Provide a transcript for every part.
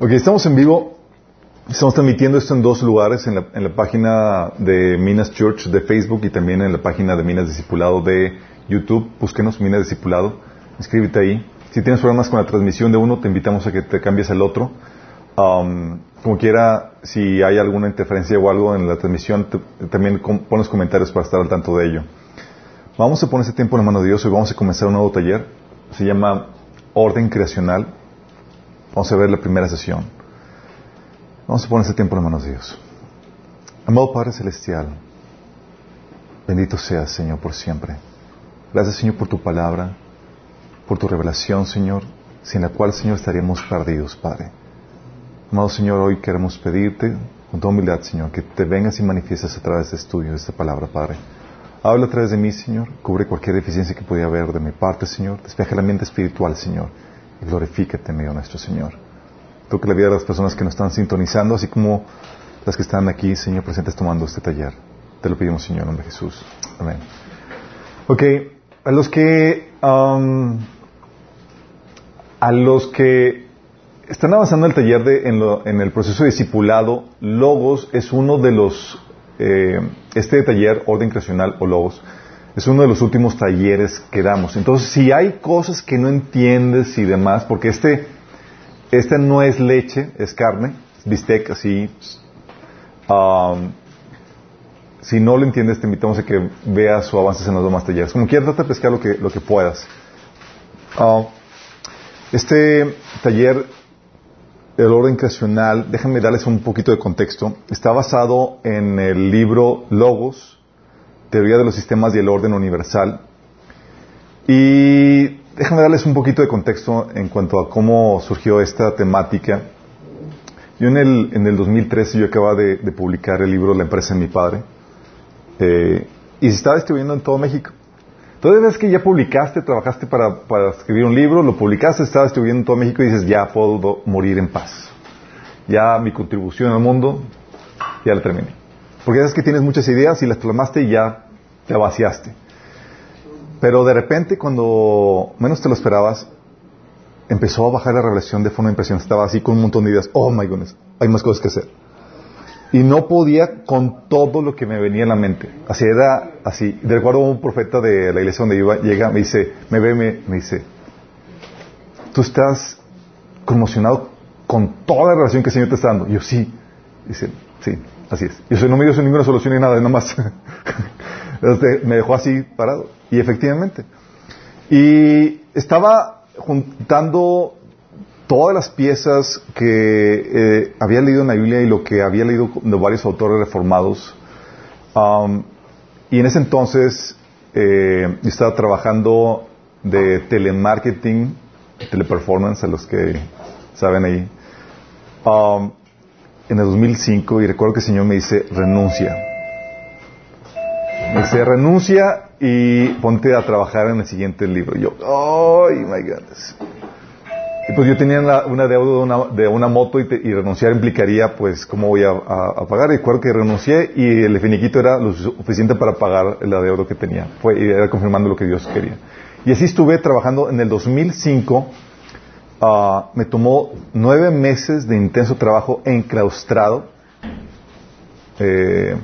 Ok, estamos en vivo. Estamos transmitiendo esto en dos lugares, en la, página de Minas Church de Facebook y también en la página de Minas Discipulado de YouTube. Búsquenos Minas Discipulado, inscríbete ahí. Si tienes problemas con la transmisión de uno, te invitamos a que te cambies al otro. Um, como quiera, si hay alguna interferencia o algo en la transmisión, también con, pones comentarios para estar al tanto de ello. Vamos a poner ese tiempo en la mano de Dios y vamos a comenzar un nuevo taller. Se llama Orden Creacional. Vamos a ver la primera sesión. Vamos a poner ese tiempo en manos de Dios. Amado Padre Celestial, bendito seas, Señor, por siempre. Gracias, Señor, por tu palabra, por tu revelación, Señor, sin la cual, Señor, estaríamos perdidos, Padre. Amado Señor, hoy queremos pedirte, con toda humildad, Señor, que te vengas y manifiestes a través de este estudio, de esta palabra, Padre. Habla a través de mí, Señor, cubre cualquier deficiencia que pudiera haber de mi parte, Señor. Despeja la mente espiritual, Señor, y glorifícate en medio nuestro Señor. Toque la vida de las personas que nos están sintonizando, así como las que están aquí, Señor, presentes tomando este taller. Te lo pedimos, Señor, en nombre de Jesús. Amén. Ok, a los que, um, a los que están avanzando el taller de, en, lo, en, el proceso de discipulado, Logos es uno de los, eh, este taller, Orden Creacional o Logos, es uno de los últimos talleres que damos. Entonces, si hay cosas que no entiendes y demás, porque este, este no es leche, es carne, bistec, así. Um, si no lo entiendes, te invitamos a que veas o avances en los demás talleres. Como quieras, trata de pescar lo que, lo que puedas. Uh, este taller, el orden creacional, déjenme darles un poquito de contexto, está basado en el libro Logos, Teoría de los Sistemas y el Orden Universal. Y déjame darles un poquito de contexto en cuanto a cómo surgió esta temática. Yo en el, en el 2013 yo acababa de, publicar el libro La empresa de mi padre. Eh, y se estaba distribuyendo en todo México. Entonces ves que ya publicaste, trabajaste para, para, escribir un libro, lo publicaste, estaba distribuyendo en todo México y dices, ya puedo morir en paz. Ya mi contribución al mundo, ya la terminé. Porque sabes que tienes muchas ideas y las plasmaste y ya te vaciaste. Pero de repente, cuando menos te lo esperabas, empezó a bajar la revelación de forma impresionante. Estaba así con un montón de ideas. Oh my goodness, hay más cosas que hacer. Y no podía con todo lo que me venía en la mente. Así era, así. De recuerdo un profeta de la iglesia donde iba, llega, me dice, me ve, me, me dice, tú estás conmocionado con toda la relación que el Señor te está dando. Y yo, sí. Dice, sí, así es. Y eso no me dio ninguna solución ni nada, nada más. Entonces, me dejó así parado. Y efectivamente. Y estaba juntando todas las piezas que eh, había leído en la Biblia y lo que había leído de varios autores reformados. Um, y en ese entonces eh, estaba trabajando de telemarketing, teleperformance, a los que saben ahí, um, en el 2005 y recuerdo que el Señor me dice, renuncia. Me dice, renuncia y ponte a trabajar en el siguiente libro. Yo, ¡ay, oh, my goodness! Y pues yo tenía una, deuda de una, moto y, renunciar implicaría, pues, cómo voy a, pagar. Y recuerdo que renuncié y el finiquito era lo suficiente para pagar la deuda que tenía. Fue, y era confirmando lo que Dios quería. Y así estuve trabajando en el 2005. Uh, me tomó nueve meses de intenso trabajo enclaustrado eh,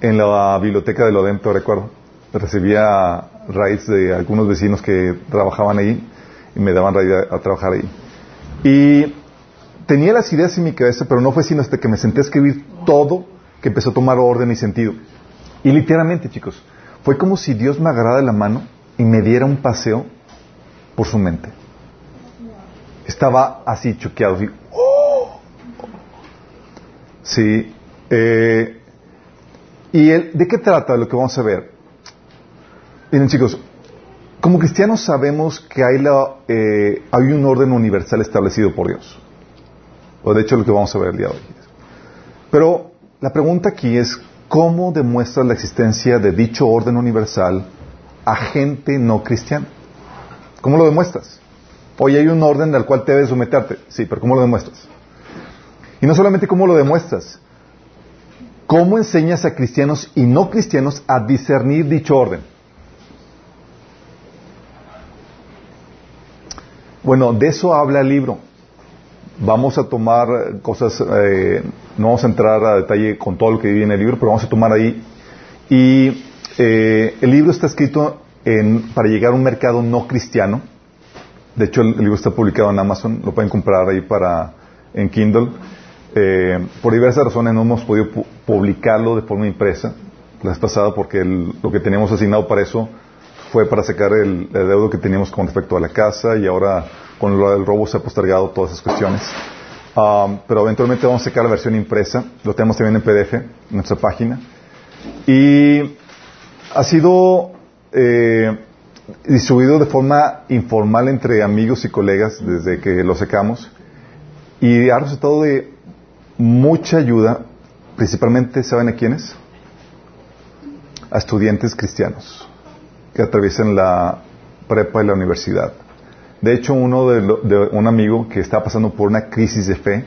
en la biblioteca del Odento, recuerdo. Recibía raids de algunos vecinos que trabajaban ahí y me daban a, a trabajar ahí. Y tenía las ideas en mi cabeza, pero no fue sino hasta que me senté a escribir todo que empezó a tomar orden y sentido. Y literalmente, chicos, fue como si Dios me agarrara la mano y me diera un paseo por su mente. Estaba así choqueado, así, ¡oh! Sí. Eh, ¿Y el, de qué trata lo que vamos a ver? Miren, chicos, como cristianos sabemos que hay, la, eh, hay un orden universal establecido por Dios. O de hecho lo que vamos a ver el día de hoy. Pero la pregunta aquí es, ¿cómo demuestras la existencia de dicho orden universal a gente no cristiana? ¿Cómo lo demuestras? Hoy hay un orden al cual te debes someterte. Sí, pero ¿cómo lo demuestras? Y no solamente cómo lo demuestras, ¿cómo enseñas a cristianos y no cristianos a discernir dicho orden? Bueno, de eso habla el libro. vamos a tomar cosas, eh, no vamos a entrar a detalle con todo lo que viene en el libro, pero vamos a tomar ahí. Y eh, el libro está escrito en, para llegar a un mercado no cristiano. De hecho, el, libro está publicado en Amazon, lo pueden comprar ahí para en Kindle. Eh, por diversas razones no hemos podido publicarlo de forma impresa la vez pasada porque lo que teníamos asignado para eso fue para sacar el, deudo que teníamos con respecto a la casa y ahora con del robo se ha postergado todas esas cuestiones. Um, pero eventualmente vamos a sacar la versión impresa, lo tenemos también en PDF en nuestra página. Y ha sido eh, distribuido de forma informal entre amigos y colegas desde que lo sacamos y ha resultado de mucha ayuda, principalmente, ¿saben a quiénes? A estudiantes cristianos que atraviesan la prepa y la universidad. De hecho, uno de, un amigo que estaba pasando por una crisis de fe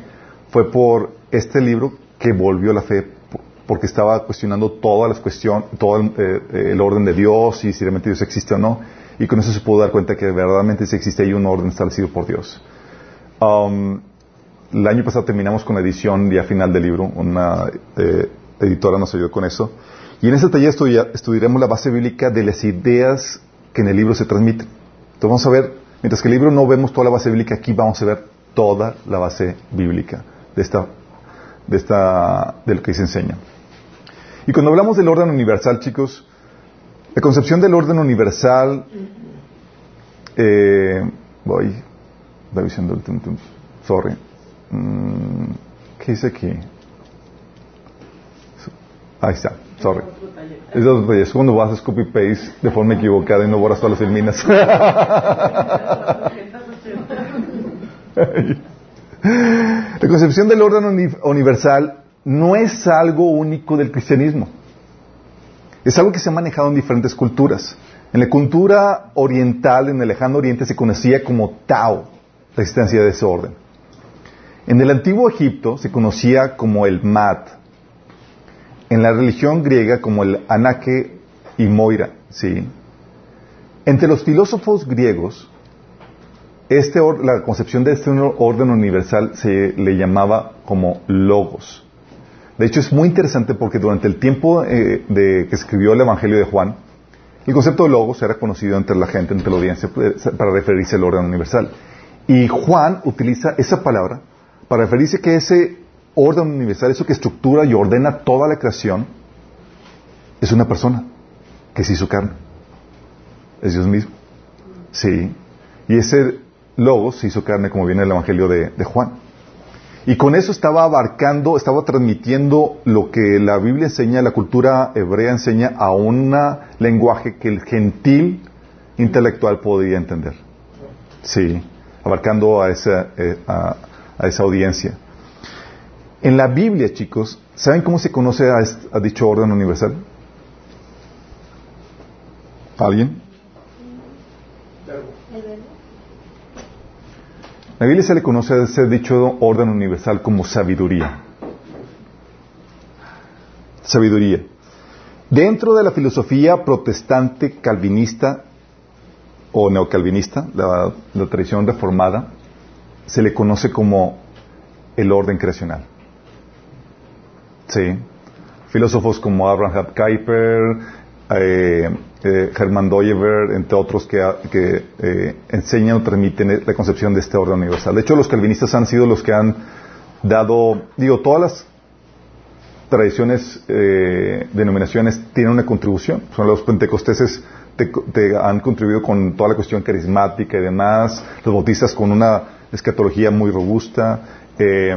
fue por este libro que volvió la fe porque estaba cuestionando todas las cuestiones, todo el, eh, el, orden de Dios y si realmente Dios existe o no. Y con eso se pudo dar cuenta que verdaderamente sí existe ahí un orden establecido por Dios. Um, el año pasado terminamos con la edición ya final del libro. Una eh, editora nos ayudó con eso. Y en ese taller estudiaremos la base bíblica de las ideas que en el libro se transmiten. Entonces vamos a ver, mientras que el libro no vemos toda la base bíblica, aquí vamos a ver toda la base bíblica de esta, de esta, de que se enseña. Y cuando hablamos del orden universal, chicos, la concepción del orden universal, eh, voy, diciendo el sorry. Mm, ¿Qué dice aquí? Ahí está, sorry. Es otro. Cuando vas a copy paste de forma equivocada y no borras todas las filminas. La concepción del orden universal no es algo único del cristianismo. Es algo que se ha manejado en diferentes culturas. En la cultura oriental, en el lejano oriente, se conocía como Tao, la existencia de ese orden. En el antiguo Egipto se conocía como el Mat. En la religión griega como el Anake y Moira. ¿sí? Entre los filósofos griegos, este la concepción de este orden universal se le llamaba como logos. De hecho, es muy interesante porque durante el tiempo eh, de que escribió el Evangelio de Juan, el concepto de logos era conocido entre la gente, entre la audiencia, para referirse al orden universal. Y Juan utiliza esa palabra para referirse que ese orden universal, eso que estructura y ordena toda la creación, es una persona que se hizo carne. Es Dios mismo. Sí. Y ese logo se hizo carne como viene el Evangelio de, Juan. Y con eso estaba abarcando, estaba transmitiendo lo que la Biblia enseña, la cultura hebrea enseña a un lenguaje que el gentil intelectual podía entender. Sí, abarcando a esa, eh, a esa audiencia. En la Biblia, chicos, ¿saben cómo se conoce a, dicho orden universal? ¿Alguien? La Biblia se le conoce a ese dicho orden universal como sabiduría. Sabiduría. Dentro de la filosofía protestante calvinista o neocalvinista, la tradición reformada, se le conoce como el orden creacional. Sí. Filósofos como Abraham Kuyper, eh, eh, Hermann Doyever, entre otros que, eh, enseñan o transmiten la concepción de este orden universal. De hecho, los calvinistas han sido los que han dado, digo, todas las tradiciones, denominaciones tienen una contribución. Son los pentecosteses te, han contribuido con toda la cuestión carismática y demás, los bautistas con una escatología muy robusta. Eh,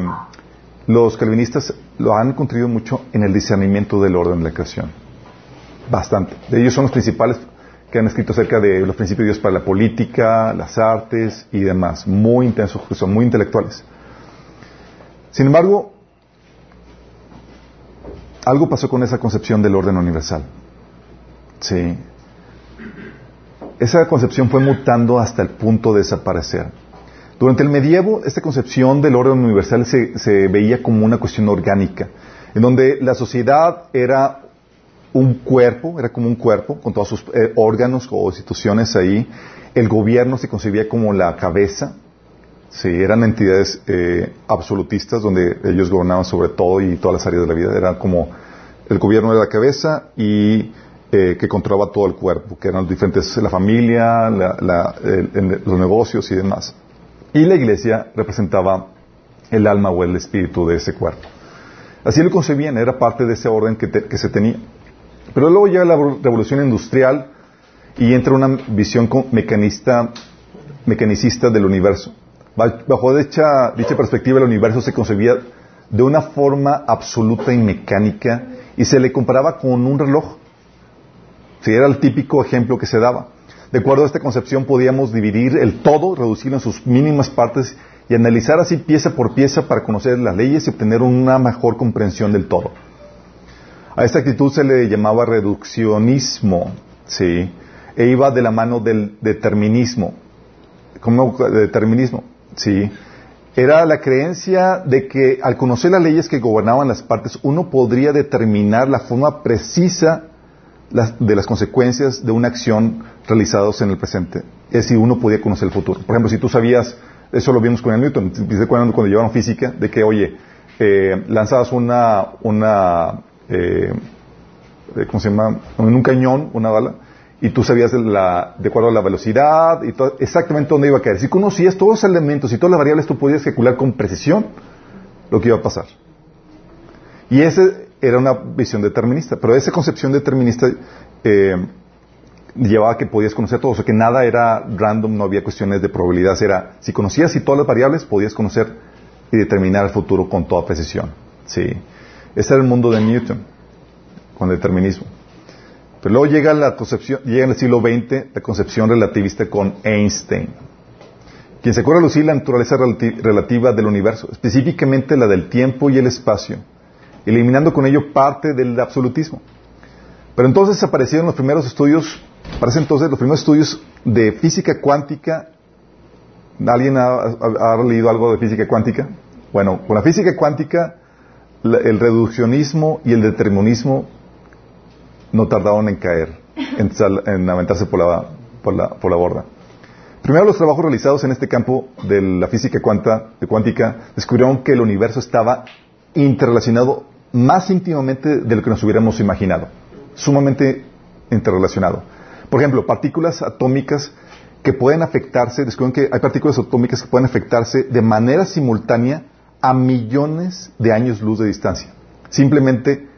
los calvinistas lo han contribuido mucho en el discernimiento del orden de la creación. Bastante. De ellos son los principales que han escrito acerca de los principios de Dios para la política, las artes y demás. Muy intensos, son muy intelectuales. Sin embargo, algo pasó con esa concepción del orden universal. Sí. Esa concepción fue mutando hasta el punto de desaparecer. Durante el medievo, esta concepción del orden universal se, veía como una cuestión orgánica, en donde la sociedad era un cuerpo, era como un cuerpo, con todos sus eh, órganos o instituciones ahí. El gobierno se concebía como la cabeza Sí, eran entidades eh, absolutistas donde ellos gobernaban sobre todo y todas las áreas de la vida. Era como el gobierno de la cabeza y eh, que controlaba todo el cuerpo, que eran los diferentes, la familia, los negocios y demás. Y la iglesia representaba el alma o el espíritu de ese cuerpo. Así lo concebían, era parte de ese orden que, que se tenía. Pero luego llega la revolución industrial y entra una visión mecanista, mecanicista del universo. Bajo dicha, dicha perspectiva, el universo se concebía de una forma absoluta y mecánica y se le comparaba con un reloj. Si era el típico ejemplo que se daba. De acuerdo a esta concepción podíamos dividir el todo, reducirlo en sus mínimas partes y analizar así pieza por pieza para conocer las leyes y obtener una mejor comprensión del todo. A esta actitud se le llamaba reduccionismo, ¿sí? E iba de la mano del determinismo. ¿Cómo determinismo? Sí. Era la creencia de que al conocer las leyes que gobernaban las partes, uno podría determinar la forma precisa de las consecuencias de una acción realizadas en el presente. Es decir, uno podía conocer el futuro. Por ejemplo, si tú sabías, eso lo vimos con el Newton, cuando, cuando llevaron física, de que, oye, eh, lanzabas una, una eh, ¿cómo se llama? En un cañón, una bala, y tú sabías de acuerdo a la velocidad y exactamente dónde iba a caer. Si conocías todos los elementos y todas las variables, tú podías calcular con precisión lo que iba a pasar. Y esa era una visión determinista, pero esa concepción determinista eh, llevaba a que podías conocer todo, o sea que nada era random, no había cuestiones de probabilidad, era si conocías y todas las variables, podías conocer y determinar el futuro con toda precisión. Sí. Ese era el mundo de Newton, con determinismo. Pero luego llega la concepción, llega en el siglo XX la concepción relativista con Einstein, quien se acuerda lucir la naturaleza relativa del universo, específicamente la del tiempo y el espacio, eliminando con ello parte del absolutismo. Pero entonces aparecieron los primeros estudios, parece entonces los primeros estudios de física cuántica. ¿Alguien ha, ha leído algo de física cuántica? Bueno, con la física cuántica, el reduccionismo y el determinismo no tardaron en caer, en, aventarse por la, por, la, por la borda. Primero, los trabajos realizados en este campo de la física de cuántica descubrieron que el universo estaba interrelacionado más íntimamente de lo que nos hubiéramos imaginado. Sumamente interrelacionado. Por ejemplo, partículas atómicas que pueden afectarse, descubren que hay partículas atómicas que pueden afectarse de manera simultánea a millones de años luz de distancia. Simplemente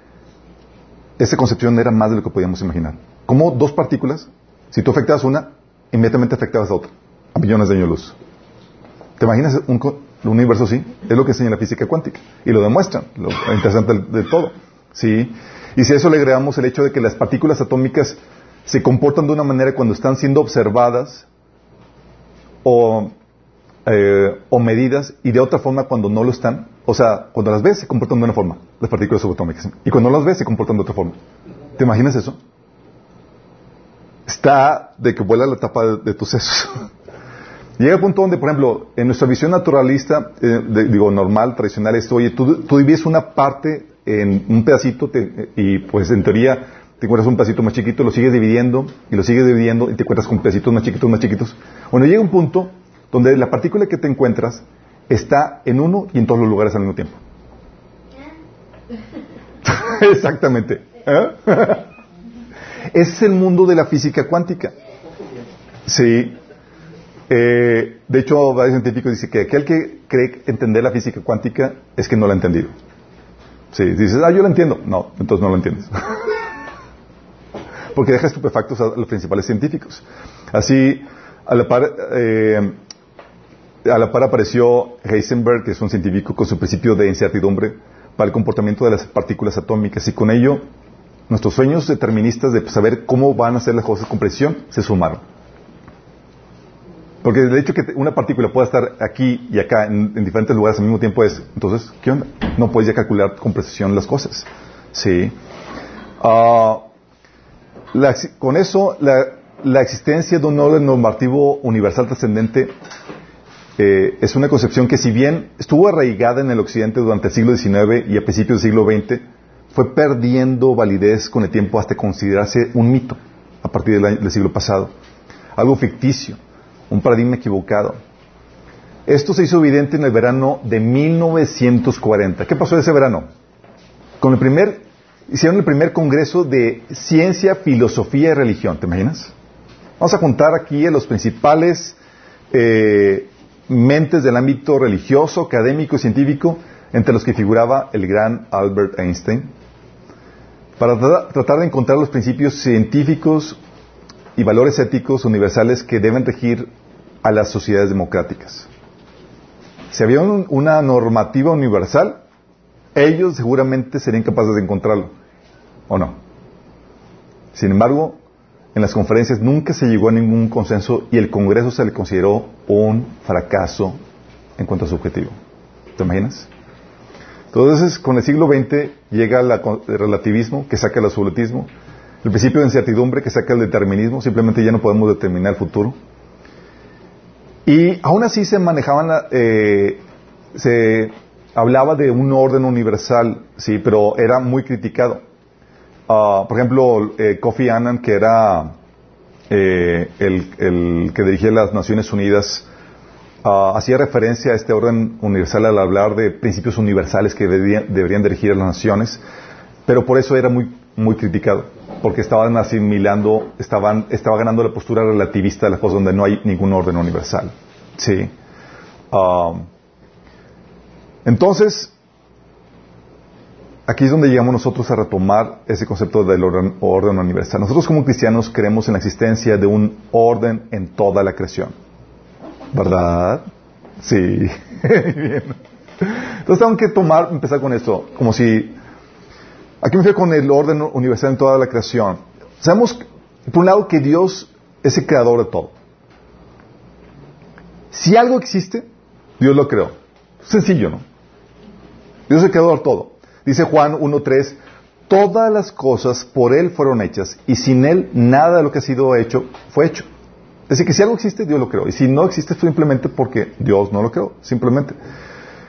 esa concepción era más de lo que podíamos imaginar. Como dos partículas, si tú afectabas una, inmediatamente afectabas a otra, a millones de años luz. ¿Te imaginas un, universo así? Es lo que enseña la física cuántica. Y lo demuestran, lo interesante de todo. ¿Sí? Y si a eso le agregamos el hecho de que las partículas atómicas se comportan de una manera cuando están siendo observadas o, eh, o medidas y de otra forma cuando no lo están, o sea, cuando las ves se comportan de una forma, las partículas subatómicas. Y cuando las ves se comportan de otra forma. ¿Te imaginas eso? Está de que vuela la tapa de, tus sesos. Llega el punto donde, por ejemplo, en nuestra visión naturalista, eh, digo, normal, tradicional, esto, oye, tú divides una parte en un pedacito y pues en teoría te encuentras un pedacito más chiquito, lo sigues dividiendo y lo sigues dividiendo y te encuentras con pedacitos más chiquitos, más chiquitos. Bueno, llega un punto donde la partícula que te encuentras está en uno y en todos los lugares al mismo tiempo. Exactamente. ¿Eh? Ese es el mundo de la física cuántica. Sí. Eh, de hecho, varios científicos dicen que aquel que cree entender la física cuántica es que no la ha entendido. Sí, dices, ah, yo la entiendo. No, entonces no la entiendes. Porque deja estupefactos a los principales científicos. Así, a la par, eh, a la par apareció Heisenberg, que es un científico con su principio de incertidumbre para el comportamiento de las partículas atómicas y con ello nuestros sueños deterministas de saber cómo van a ser las cosas con precisión se sumaron. Porque el hecho que una partícula pueda estar aquí y acá en, diferentes lugares al mismo tiempo es, entonces, ¿qué onda? No puedes ya calcular con precisión las cosas. Sí. Ah, con eso, la, la existencia de un orden normativo universal trascendente eh, es una concepción que si bien estuvo arraigada en el occidente durante el siglo XIX y a principios del siglo XX, fue perdiendo validez con el tiempo hasta considerarse un mito a partir del, siglo pasado. Algo ficticio, un paradigma equivocado. Esto se hizo evidente en el verano de 1940. ¿Qué pasó ese verano? Con el primer, hicieron el primer congreso de ciencia, filosofía y religión. ¿Te imaginas? Vamos a contar aquí a los principales eh, mentes del ámbito religioso, académico y científico, entre los que figuraba el gran Albert Einstein, para tratar de encontrar los principios científicos y valores éticos universales que deben regir a las sociedades democráticas. Si había una normativa universal, ellos seguramente serían capaces de encontrarlo, ¿o no? Sin embargo, en las conferencias nunca se llegó a ningún consenso y el Congreso se le consideró un fracaso en cuanto a su objetivo. ¿Te imaginas? Entonces, con el siglo XX llega el relativismo que saca el absolutismo, el principio de incertidumbre que saca el determinismo, simplemente ya no podemos determinar el futuro. Y aún así se manejaban, eh, se hablaba de un orden universal, sí, pero era muy criticado. Ah, por ejemplo, eh, Kofi Annan, que era eh, el, que dirigía las Naciones Unidas, ah, hacía referencia a este orden universal al hablar de principios universales que deberían, dirigir a las naciones, pero por eso era muy, muy criticado, porque estaban asimilando, estaban, estaba ganando la postura relativista de las cosas donde no hay ningún orden universal. Sí. Ah, entonces, aquí es donde llegamos nosotros a retomar ese concepto del orden, universal. Nosotros como cristianos creemos en la existencia de un orden en toda la creación. ¿Verdad? Sí. Bien. Entonces tengo que tomar, empezar con esto, como si... Aquí me fui con el orden universal en toda la creación. Sabemos, por un lado, que Dios es el creador de todo. Si algo existe, Dios lo creó. Sencillo, ¿no? Dios es el creador de todo. Dice Juan 1.3, todas las cosas por Él fueron hechas y sin Él nada de lo que ha sido hecho fue hecho. Es decir, que si algo existe, Dios lo creó. Y si no existe, simplemente porque Dios no lo creó. Simplemente.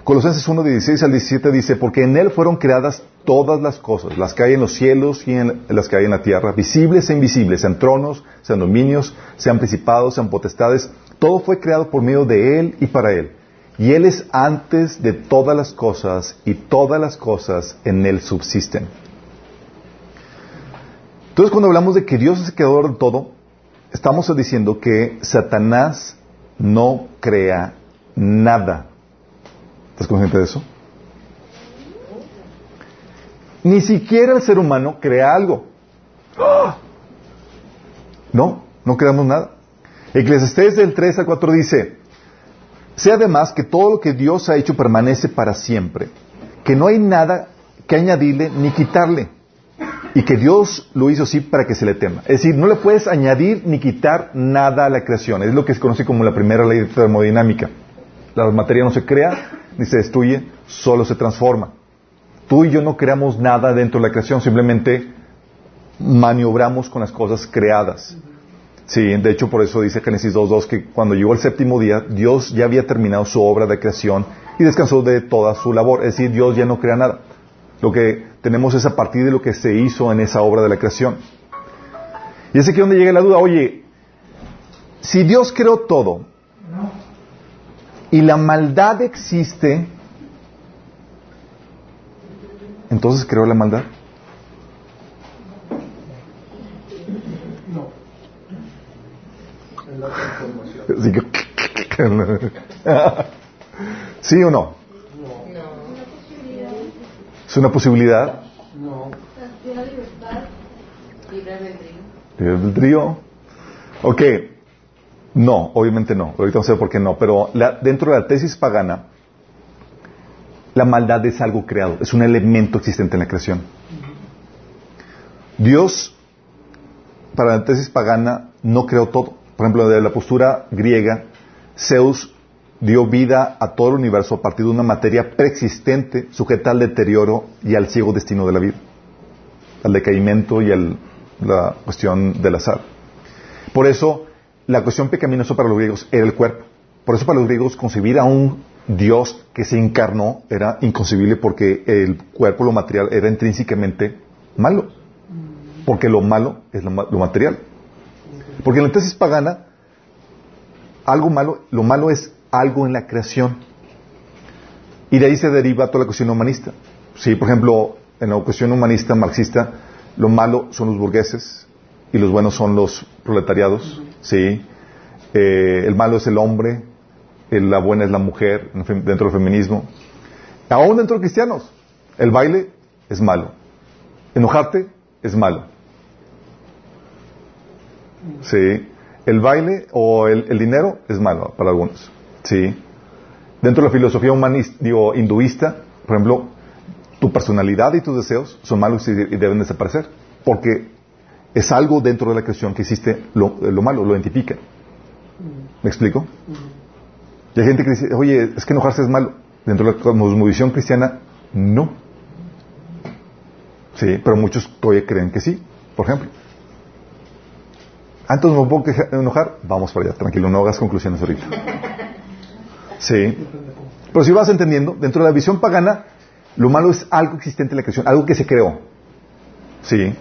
Colosenses 1, 16 al 17 dice, porque en Él fueron creadas todas las cosas, las que hay en los cielos y en las que hay en la tierra, visibles e invisibles, sean tronos, sean dominios, sean principados, sean potestades, todo fue creado por medio de Él y para Él. Y Él es antes de todas las cosas y todas las cosas en Él subsisten. Entonces cuando hablamos de que Dios es el creador de todo, estamos diciendo que Satanás no crea nada. ¿Estás consciente de eso? Ni siquiera el ser humano crea algo. No, no creamos nada. Eclesiastés del 3 al 4 dice, Sé además que todo lo que Dios ha hecho permanece para siempre, que no hay nada que añadirle ni quitarle, y que Dios lo hizo así para que se le tema. Es decir, no le puedes añadir ni quitar nada a la creación. Es lo que se conoce como la primera ley de termodinámica. La materia no se crea ni se destruye, solo se transforma. Tú y yo no creamos nada dentro de la creación, simplemente maniobramos con las cosas creadas. Sí, de hecho por eso dice Génesis 2.2 que cuando llegó el séptimo día, Dios ya había terminado su obra de creación y descansó de toda su labor. Es decir, Dios ya no crea nada. Lo que tenemos es a partir de lo que se hizo en esa obra de la creación. Y es aquí donde llega la duda, oye, si Dios creó todo y la maldad existe, entonces creó la maldad. ¿Sí o no? ¿Es una posibilidad? No. Libre albedrío. Ok. No, obviamente no. Ahorita vamos a ver por qué no. Pero dentro de la tesis pagana, la maldad es algo creado, es un elemento existente en la creación. Dios, para la tesis pagana, no creó todo por ejemplo, de la postura griega, Zeus dio vida a todo el universo a partir de una materia preexistente sujeta al deterioro y al ciego destino de la vida, al decaimiento y a la cuestión del azar. Por eso, la cuestión pecaminosa para los griegos era el cuerpo. Por eso para los griegos concebir a un Dios que se encarnó era inconcebible porque el cuerpo, lo material, era intrínsecamente malo. Porque lo malo es lo material. Porque en la tesis pagana, algo malo, lo malo es algo en la creación. Y de ahí se deriva toda la cuestión humanista. Sí, por ejemplo, en la cuestión humanista marxista, lo malo son los burgueses y los buenos son los proletariados. Sí. Eh, el malo es el hombre, la buena es la mujer dentro del feminismo. Aún dentro de cristianos, el baile es malo. Enojarte es malo. Sí. El baile o el, dinero es malo para algunos. Sí. Dentro de la filosofía humanista, digo, hinduista, por ejemplo, tu personalidad y tus deseos son malos y deben desaparecer. Porque es algo dentro de la creación que existe lo, lo malo, lo identifica. ¿Me explico? Y hay gente que dice, oye, es que enojarse es malo. Dentro de la cosmovisión cristiana, no. Sí, pero muchos todavía creen que sí, por ejemplo. Antes me puedo enojar, vamos para allá, tranquilo, no hagas conclusiones ahorita. Sí. Pero si vas entendiendo, dentro de la visión pagana, lo malo es algo existente en la creación, algo que se creó. Sí.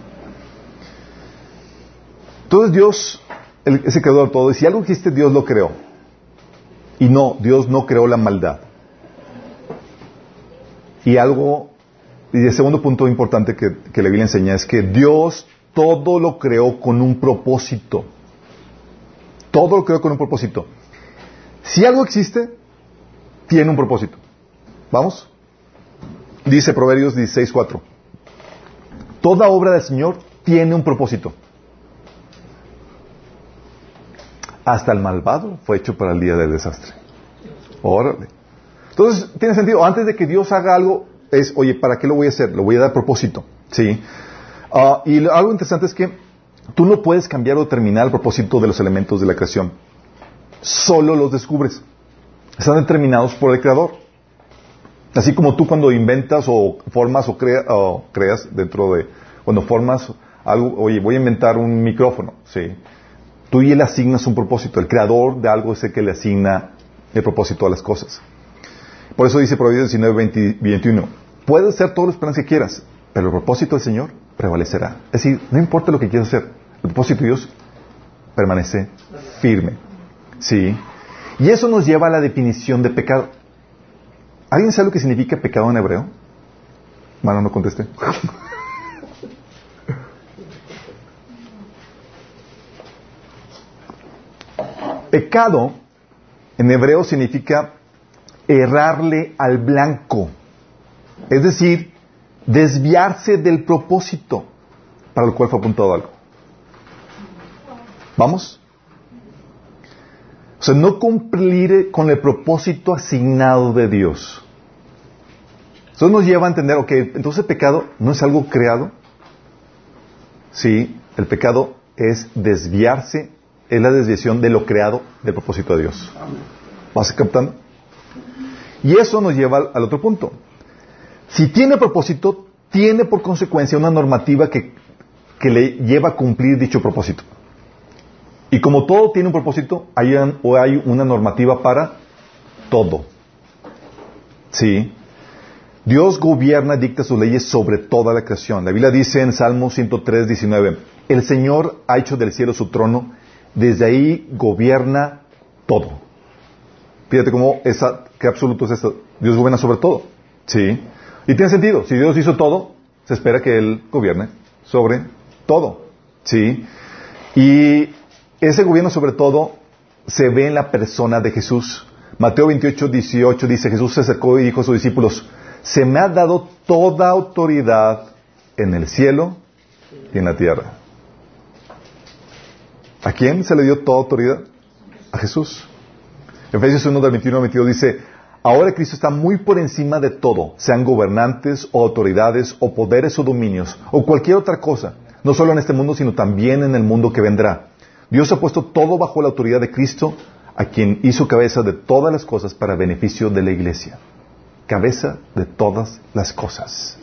Entonces Dios, ese creador de todo, y si algo existe, Dios lo creó. Y no, Dios no creó la maldad. Y algo, y el segundo punto importante que, que la Biblia enseña es que Dios todo lo creó con un propósito. Todo lo creó con un propósito. Si algo existe, tiene un propósito. ¿Vamos? Dice Proverbios 16.4. Toda obra del Señor tiene un propósito. Hasta el malvado fue hecho para el día del desastre. Órale. Entonces, tiene sentido. Antes de que Dios haga algo, es, oye, ¿para qué lo voy a hacer? Lo voy a dar propósito. ¿Sí? Ah, y algo interesante es que tú no puedes cambiar o terminar el propósito de los elementos de la creación. Solo los descubres. Están determinados por el creador. Así como tú cuando inventas o formas o, o creas dentro de, cuando formas algo, oye, voy a inventar un micrófono, sí. Tú y él asignas un propósito. El creador de algo es el que le asigna el propósito a las cosas. Por eso dice Proverbios 19, 21. Puedes hacer todos los planes que quieras, pero el propósito del Señor prevalecerá. Es decir, no importa lo que quieras hacer, el propósito de Dios permanece firme. ¿Sí? Y eso nos lleva a la definición de pecado. ¿Alguien sabe lo que significa pecado en hebreo? Bueno, no conteste. pecado en hebreo significa errarle al blanco. Es decir, desviarse del propósito para el cual fue apuntado algo. ¿Vamos? O sea, no cumplir con el propósito asignado de Dios. Eso nos lleva a entender, ok, entonces el pecado no es algo creado. Sí, el pecado es desviarse, es la desviación de lo creado del propósito de Dios. ¿Vas captando? Y eso nos lleva al otro punto. Si tiene propósito, tiene por consecuencia una normativa que, le lleva a cumplir dicho propósito. Y como todo tiene un propósito, hay, hay una normativa para todo. ¿Sí? Dios gobierna y dicta sus leyes sobre toda la creación. La Biblia dice en Salmo 103, 19, el Señor ha hecho del cielo su trono, desde ahí gobierna todo. Fíjate cómo esa, qué absoluto es esto. Dios gobierna sobre todo. ¿Sí? Y tiene sentido. Si Dios hizo todo, se espera que Él gobierne sobre todo. ¿Sí? Y ese gobierno sobre todo se ve en la persona de Jesús. Mateo 28, 18 dice, Jesús se acercó y dijo a sus discípulos, se me ha dado toda autoridad en el cielo y en la tierra. ¿A quién se le dio toda autoridad? A Jesús. Efesios 1 del 21 al 22 dice, Ahora Cristo está muy por encima de todo, sean gobernantes o autoridades o poderes o dominios o cualquier otra cosa, no solo en este mundo, sino también en el mundo que vendrá. Dios ha puesto todo bajo la autoridad de Cristo, a quien hizo cabeza de todas las cosas para beneficio de la iglesia. Cabeza de todas las cosas.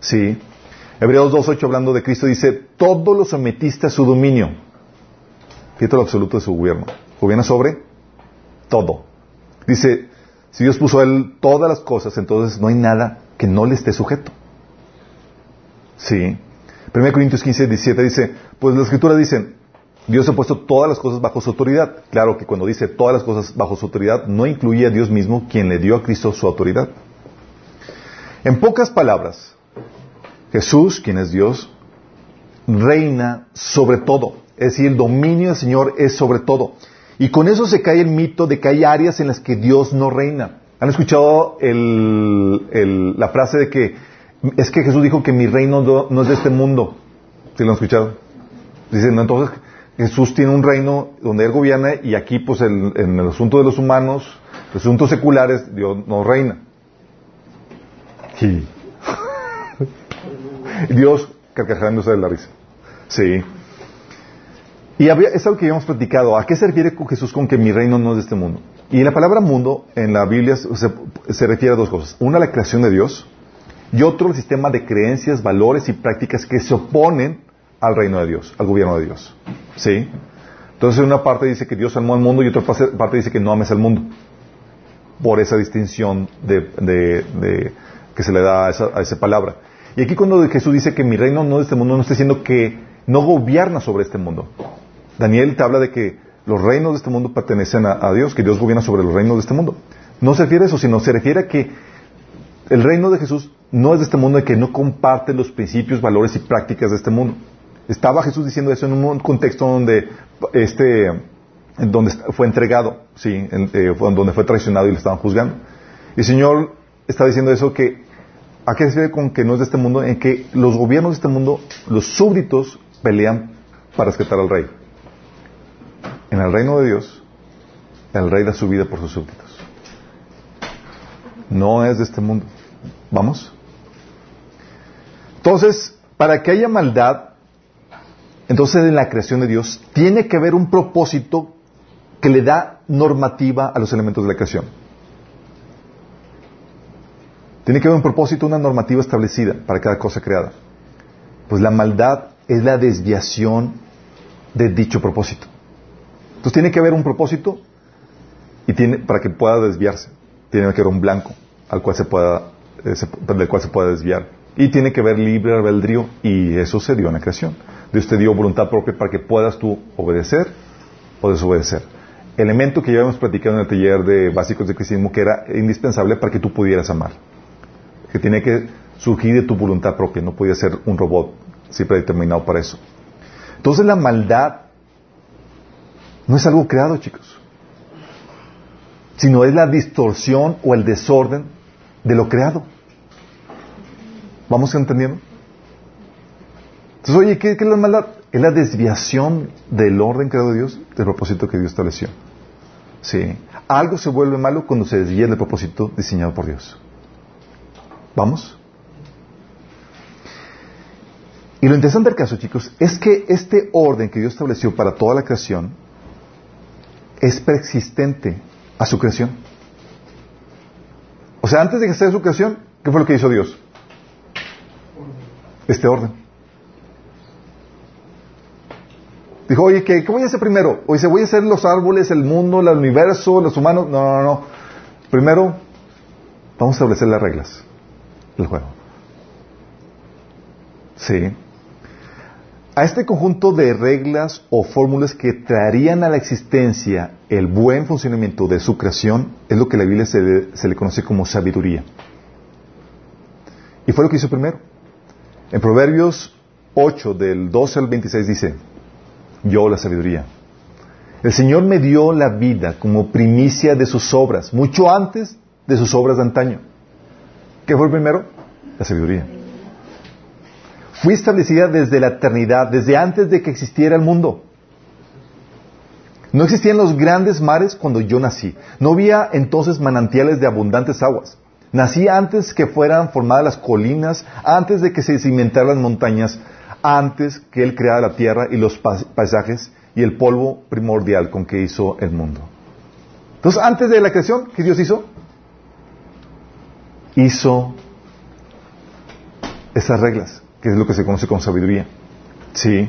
Sí. Hebreos 2.8 hablando de Cristo dice, todo lo sometiste a su dominio. Fíjate lo absoluto de su gobierno. Gobierna sobre todo. Dice, si Dios puso a él todas las cosas, entonces no hay nada que no le esté sujeto. Sí. 1 Corintios 15, 17 dice, pues la escritura dice, Dios ha puesto todas las cosas bajo su autoridad. Claro que cuando dice todas las cosas bajo su autoridad, no incluye a Dios mismo, quien le dio a Cristo su autoridad. En pocas palabras, Jesús, quien es Dios, reina sobre todo. Es decir, el dominio del Señor es sobre todo. Y con eso se cae el mito de que hay áreas en las que Dios no reina. ¿Han escuchado la frase de que es que Jesús dijo que mi reino no, es de este mundo? ¿Sí lo han escuchado? Dicen, entonces Jesús tiene un reino donde Él gobierna y aquí, pues, en, el asunto de los humanos, los asuntos seculares, Dios no reina. Sí. Dios carcajándose de la risa. Sí. Y es algo que habíamos platicado. ¿A qué se refiere Jesús con que mi reino no es de este mundo? Y la palabra mundo en la Biblia se, refiere a dos cosas. Una, la creación de Dios. Y otro, el sistema de creencias, valores y prácticas que se oponen al reino de Dios, al gobierno de Dios. ¿Sí? Entonces, una parte dice que Dios amó al mundo y otra parte dice que no ames al mundo. Por esa distinción de, que se le da a esa, a esa palabra. Y aquí cuando Jesús dice que mi reino no es de este mundo, no está diciendo que no gobierna sobre este mundo. Daniel te habla de que los reinos de este mundo pertenecen a, Dios, que Dios gobierna sobre los reinos de este mundo. No se refiere a eso, sino se refiere a que el reino de Jesús no es de este mundo y que no comparte los principios, valores y prácticas de este mundo. Estaba Jesús diciendo eso en un contexto donde este donde fue entregado, sí, eh, donde fue traicionado y le estaban juzgando. Y el Señor está diciendo eso que ¿A qué se refiere con que no es de este mundo? En que los gobiernos de este mundo, los súbditos, pelean para rescatar al rey. En el reino de Dios, el rey da su vida por sus súbditos. No es de este mundo. ¿Vamos? Entonces, para que haya maldad, entonces en la creación de Dios, tiene que haber un propósito que le da normativa a los elementos de la creación. Tiene que haber un propósito, una normativa establecida para cada cosa creada. Pues la maldad es la desviación de dicho propósito. Entonces tiene que haber un propósito y tiene, para que pueda desviarse. Tiene que haber un blanco al cual se pueda, eh, del cual se pueda desviar. Y tiene que haber libre albedrío y eso se dio en la creación. Dios te dio voluntad propia para que puedas tú obedecer o desobedecer. Elemento que ya hemos platicado en el taller de básicos de cristianismo que era indispensable para que tú pudieras amar que tiene que surgir de tu voluntad propia, no podía ser un robot siempre determinado para eso. Entonces la maldad no es algo creado, chicos, sino es la distorsión o el desorden de lo creado. ¿Vamos entendiendo? Entonces, oye, ¿qué, es la maldad? Es la desviación del orden creado de Dios, del propósito que Dios estableció. Sí. Algo se vuelve malo cuando se desvía del propósito diseñado por Dios. ¿Vamos? Y lo interesante del caso, chicos, es que este orden que Dios estableció para toda la creación es preexistente a su creación. O sea, antes de que sea su creación, ¿qué fue lo que hizo Dios? Este orden. Dijo, oye, ¿qué, ¿qué voy a hacer primero? Oye, ¿voy a hacer los árboles, el mundo, el universo, los humanos? No, no, no. Primero, vamos a establecer las reglas el juego. Sí. A este conjunto de reglas o fórmulas que traerían a la existencia el buen funcionamiento de su creación es lo que la Biblia se le, se le conoce como sabiduría. Y fue lo que hizo primero. En Proverbios 8, del 12 al 26 dice, yo la sabiduría. El Señor me dio la vida como primicia de sus obras, mucho antes de sus obras de antaño. ¿Qué fue primero? La sabiduría. Fui establecida desde la eternidad, desde antes de que existiera el mundo. No existían los grandes mares cuando yo nací. No había entonces manantiales de abundantes aguas. Nací antes que fueran formadas las colinas, antes de que se cimentaran las montañas, antes que Él creara la tierra y los paisajes y el polvo primordial con que hizo el mundo. Entonces, antes de la creación, ¿qué Dios hizo? hizo esas reglas, que es lo que se conoce como sabiduría. Sí.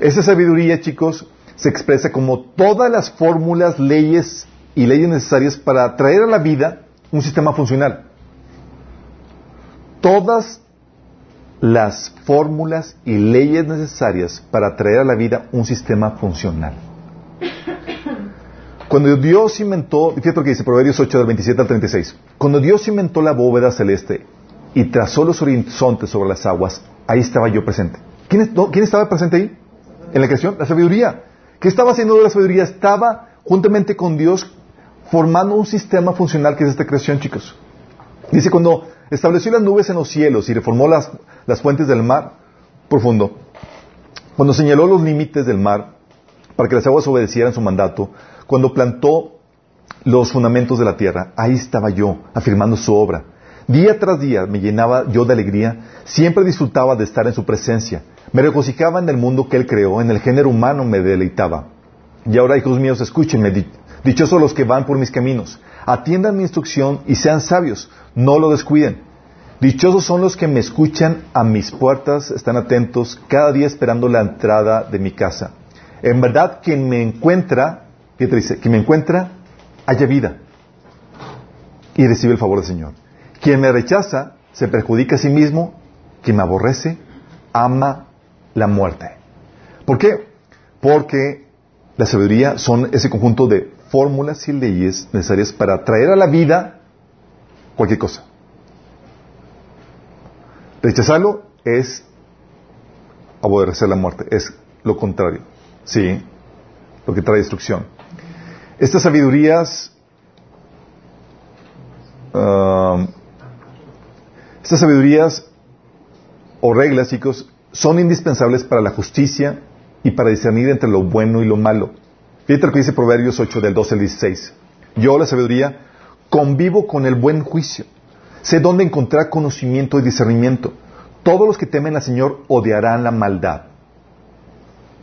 Esa sabiduría, chicos, se expresa como todas las fórmulas, leyes y leyes necesarias para traer a la vida un sistema funcional. Todas las fórmulas y leyes necesarias para traer a la vida un sistema funcional. Cuando Dios inventó, fíjate lo que dice Proverbios 8 del 27 al 36, cuando Dios inventó la bóveda celeste y trazó los horizontes sobre las aguas, ahí estaba yo presente. ¿Quién, ¿quién estaba presente ahí? En la creación, la sabiduría. ¿Qué estaba haciendo la sabiduría? Estaba juntamente con Dios formando un sistema funcional que es esta creación, chicos. Dice, cuando estableció las nubes en los cielos y reformó las, las fuentes del mar profundo, cuando señaló los límites del mar para que las aguas obedecieran su mandato, cuando plantó los fundamentos de la tierra, ahí estaba yo, afirmando su obra. Día tras día me llenaba yo de alegría, siempre disfrutaba de estar en su presencia, me regocijaba en el mundo que él creó, en el género humano me deleitaba. Y ahora, hijos míos, escúchenme, dichosos los que van por mis caminos, atiendan mi instrucción y sean sabios, no lo descuiden. Dichosos son los que me escuchan a mis puertas, están atentos, cada día esperando la entrada de mi casa. En verdad, quien me encuentra, ¿qué te dice? Quien me encuentra, haya vida y recibe el favor del Señor. Quien me rechaza, se perjudica a sí mismo, quien me aborrece, ama la muerte. ¿Por qué? Porque la sabiduría son ese conjunto de fórmulas y leyes necesarias para traer a la vida cualquier cosa. Rechazarlo es aborrecer la muerte, es lo contrario, ¿sí? Lo que trae destrucción. Estas sabidurías, um, estas sabidurías o reglas, chicos, son indispensables para la justicia y para discernir entre lo bueno y lo malo. Fíjate lo que dice Proverbios 8 del 12 al 16. Yo, la sabiduría, convivo con el buen juicio. Sé dónde encontrar conocimiento y discernimiento. Todos los que temen al Señor odiarán la maldad.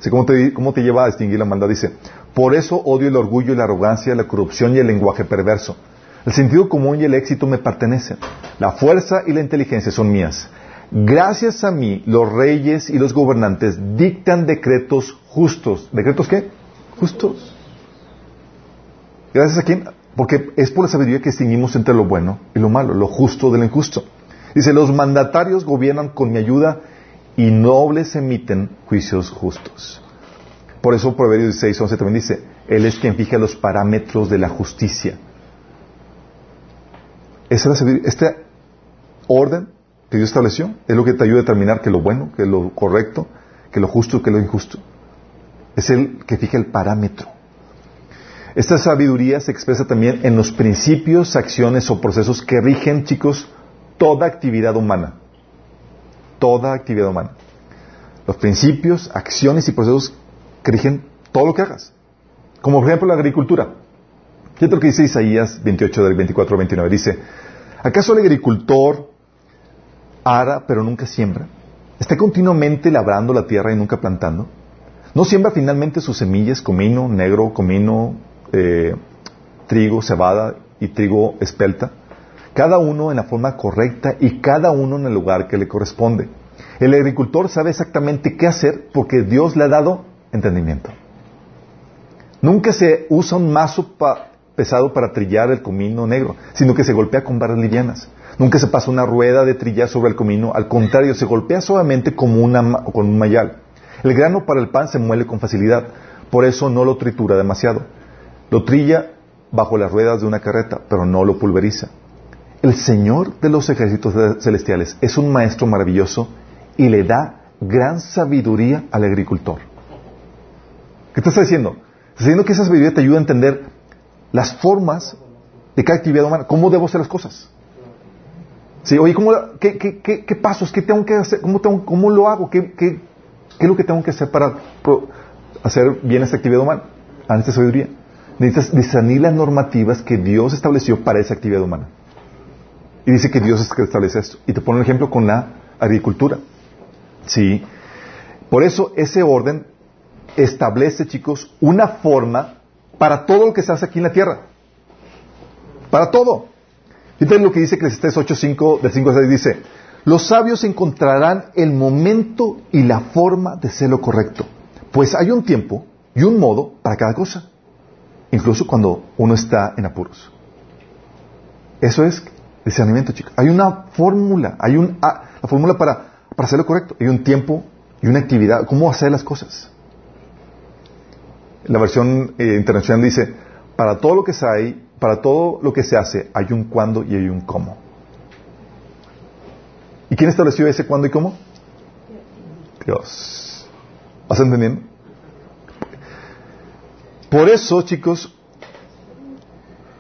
Cómo te, cómo te lleva a distinguir la maldad. Dice, por eso odio el orgullo y la arrogancia, la corrupción y el lenguaje perverso. El sentido común y el éxito me pertenecen. La fuerza y la inteligencia son mías. Gracias a mí, los reyes y los gobernantes dictan decretos justos. ¿Decretos qué? Justos. Gracias a quién? Porque es por la sabiduría que distinguimos entre lo bueno y lo malo, lo justo de lo injusto. Dice, los mandatarios gobiernan con mi ayuda y nobles emiten juicios justos. Por eso Proverbios 16, 11 también dice, Él es quien fija los parámetros de la justicia. Esa es la Este orden que Dios estableció es lo que te ayuda a determinar que lo bueno, que lo correcto, que lo justo, que lo injusto. Es el que fija el parámetro. Esta sabiduría se expresa también en los principios, acciones o procesos que rigen, chicos, toda actividad humana. Toda actividad humana. Los principios, acciones y procesos que rigen todo lo que hagas. Como por ejemplo la agricultura. Fíjate lo que dice Isaías 28 del 24 al 29. Dice, ¿acaso el agricultor ara pero nunca siembra? ¿Está continuamente labrando la tierra y nunca plantando? ¿No siembra finalmente sus semillas, comino, negro, comino, eh, trigo, cebada y trigo espelta? Cada uno en la forma correcta y cada uno en el lugar que le corresponde. El agricultor sabe exactamente qué hacer porque Dios le ha dado entendimiento. Nunca se usa un mazo pesado para trillar el comino negro, sino que se golpea con barras livianas. Nunca se pasa una rueda de trillar sobre el comino, al contrario, se golpea suavemente como una, con un mayal. El grano para el pan se muele con facilidad, por eso no lo tritura demasiado. Lo trilla bajo las ruedas de una carreta, pero no lo pulveriza. El Señor de los ejércitos celestiales es un maestro maravilloso y le da gran sabiduría al agricultor. ¿Qué te está diciendo? Está diciendo que esa sabiduría te ayuda a entender las formas de cada actividad humana, cómo debo hacer las cosas. Sí, oye, ¿cómo, qué, pasos? ¿Qué tengo que hacer? ¿Cómo, lo hago? ¿Qué, ¿Qué, es lo que tengo que hacer para hacer bien esta actividad humana? A esta sabiduría. Necesitas discernir las normativas que Dios estableció para esa actividad humana. Y dice que Dios es que establece esto. Y te pone un ejemplo con la agricultura. Sí. Por eso ese orden establece, chicos, una forma para todo lo que se hace aquí en la tierra. Para todo. Fíjate lo que dice Eclesiastes 8.5, del 5 al 6, dice, los sabios encontrarán el momento y la forma de ser lo correcto, pues hay un tiempo y un modo para cada cosa, incluso cuando uno está en apuros. Eso es discernimiento, chicos. Hay una fórmula, hay un, ah, la fórmula para para hacer lo correcto. Hay un tiempo y una actividad. ¿Cómo hacer las cosas? La versión eh, internacional dice, para todo lo que se hay, para todo lo que se hace, hay un cuándo y hay un cómo. ¿Y quién estableció ese cuándo y cómo? Dios. ¿Vas entendiendo? Por eso, chicos,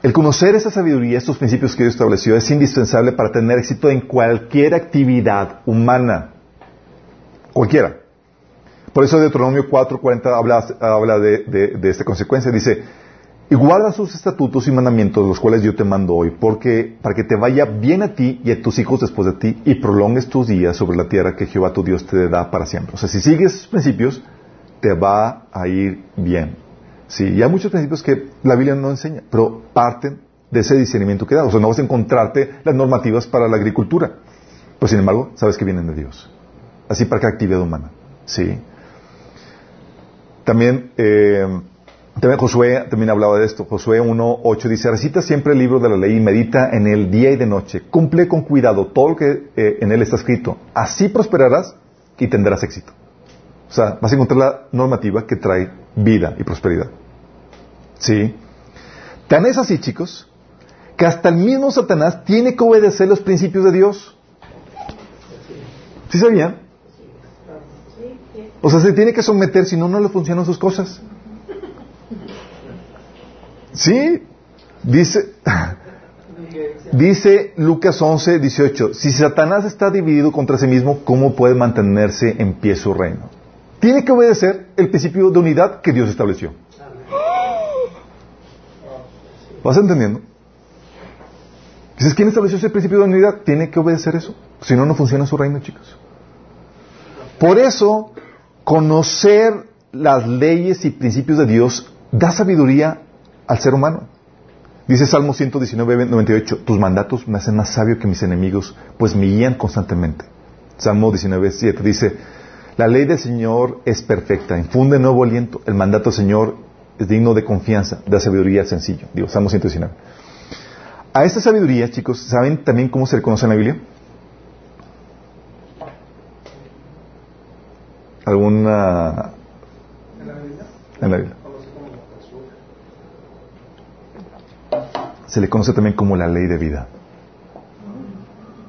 el conocer esa sabiduría, estos principios que Dios estableció, es indispensable para tener éxito en cualquier actividad humana. Cualquiera. Por eso Deuteronomio 4.40 habla, habla de, esta consecuencia. Dice, y guarda sus estatutos y mandamientos, los cuales yo te mando hoy, porque para que te vaya bien a ti y a tus hijos después de ti, y prolongues tus días sobre la tierra que Jehová tu Dios te da para siempre. O sea, si sigues esos principios, te va a ir bien. Sí, y hay muchos principios que la Biblia no enseña, pero parten de ese discernimiento que da. O sea, no vas a encontrarte las normativas para la agricultura. Pues sin embargo, sabes que vienen de Dios. Así para cada actividad humana. Sí. También, eh, también Josué también hablaba de esto. Josué 1.8 dice, recita siempre el libro de la ley y medita en él día y de noche. Cumple con cuidado todo lo que eh, en él está escrito. Así prosperarás y tendrás éxito. O sea, vas a encontrar la normativa que trae vida y prosperidad. ¿Sí? Tan es así, chicos, que hasta el mismo Satanás tiene que obedecer los principios de Dios. ¿Sí sabían? O sea, se tiene que someter, si no, no le funcionan sus cosas. ¿Sí? Dice, dice Lucas 11, 18, si Satanás está dividido contra sí mismo, ¿cómo puede mantenerse en pie su reino? Tiene que obedecer el principio de unidad que Dios estableció. ¿Vas entendiendo? Dices, ¿quién estableció ese principio de unidad? Tiene que obedecer eso. Si no, no funciona su reino, chicos. Por eso, conocer las leyes y principios de Dios da sabiduría al ser humano. Dice Salmo 119, 98, tus mandatos me hacen más sabio que mis enemigos, pues me guían constantemente. Salmo 19, 7 dice, la ley del Señor es perfecta, infunde nuevo aliento, el mandato del Señor es digno de confianza, de sabiduría sencillo. Digo, Salmo 119. A esta sabiduría, chicos, ¿saben también cómo se le conoce en la Biblia? ¿Alguna... En la Biblia? Se le conoce también como la ley de vida.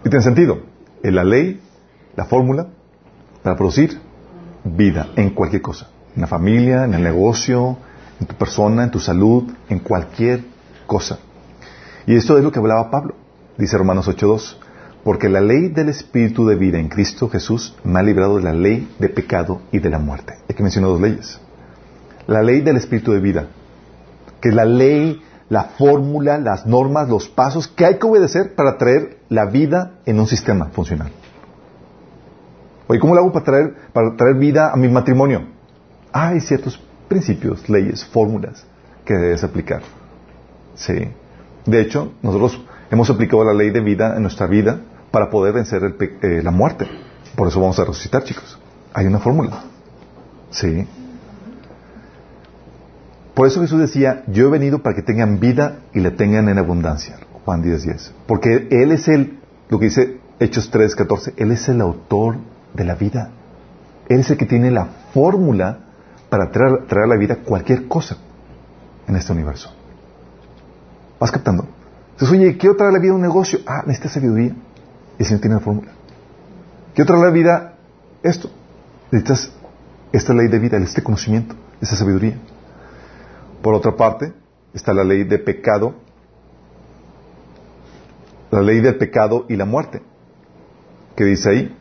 Y tiene sentido. Es la ley, la fórmula para producir vida en cualquier cosa. En la familia, en el negocio, en tu persona, en tu salud, en cualquier cosa. Y esto es lo que hablaba Pablo, dice Romanos 8.2, porque la ley del Espíritu de vida en Cristo Jesús me ha librado de la ley de pecado y de la muerte. Aquí mencionó dos leyes. La ley del Espíritu de vida, que es la ley, la fórmula, las normas, los pasos que hay que obedecer para traer la vida en un sistema funcional. Oye, ¿cómo lo hago para traer, para traer vida a mi matrimonio? hay ciertos principios, leyes, fórmulas que debes aplicar. Sí. De hecho, nosotros hemos aplicado la ley de vida en nuestra vida para poder vencer eh, la muerte. Por eso vamos a resucitar, chicos. Hay una fórmula. Sí. Por eso Jesús decía, yo he venido para que tengan vida y la tengan en abundancia. Juan 10, 10. Porque Él es el, lo que dice Hechos 3, 14, Él es el autor de la vida. Él es el que tiene la fórmula para traer, a la vida cualquier cosa en este universo. ¿Vas captando? Entonces, oye, quiero traer a la vida un negocio. Ah, necesitas sabiduría. El Señor tiene la fórmula. Quiero traer a la vida esto. Necesitas esta ley de vida, este conocimiento, esta sabiduría. Por otra parte, está la ley de pecado, la ley del pecado y la muerte. ¿Qué dice ahí?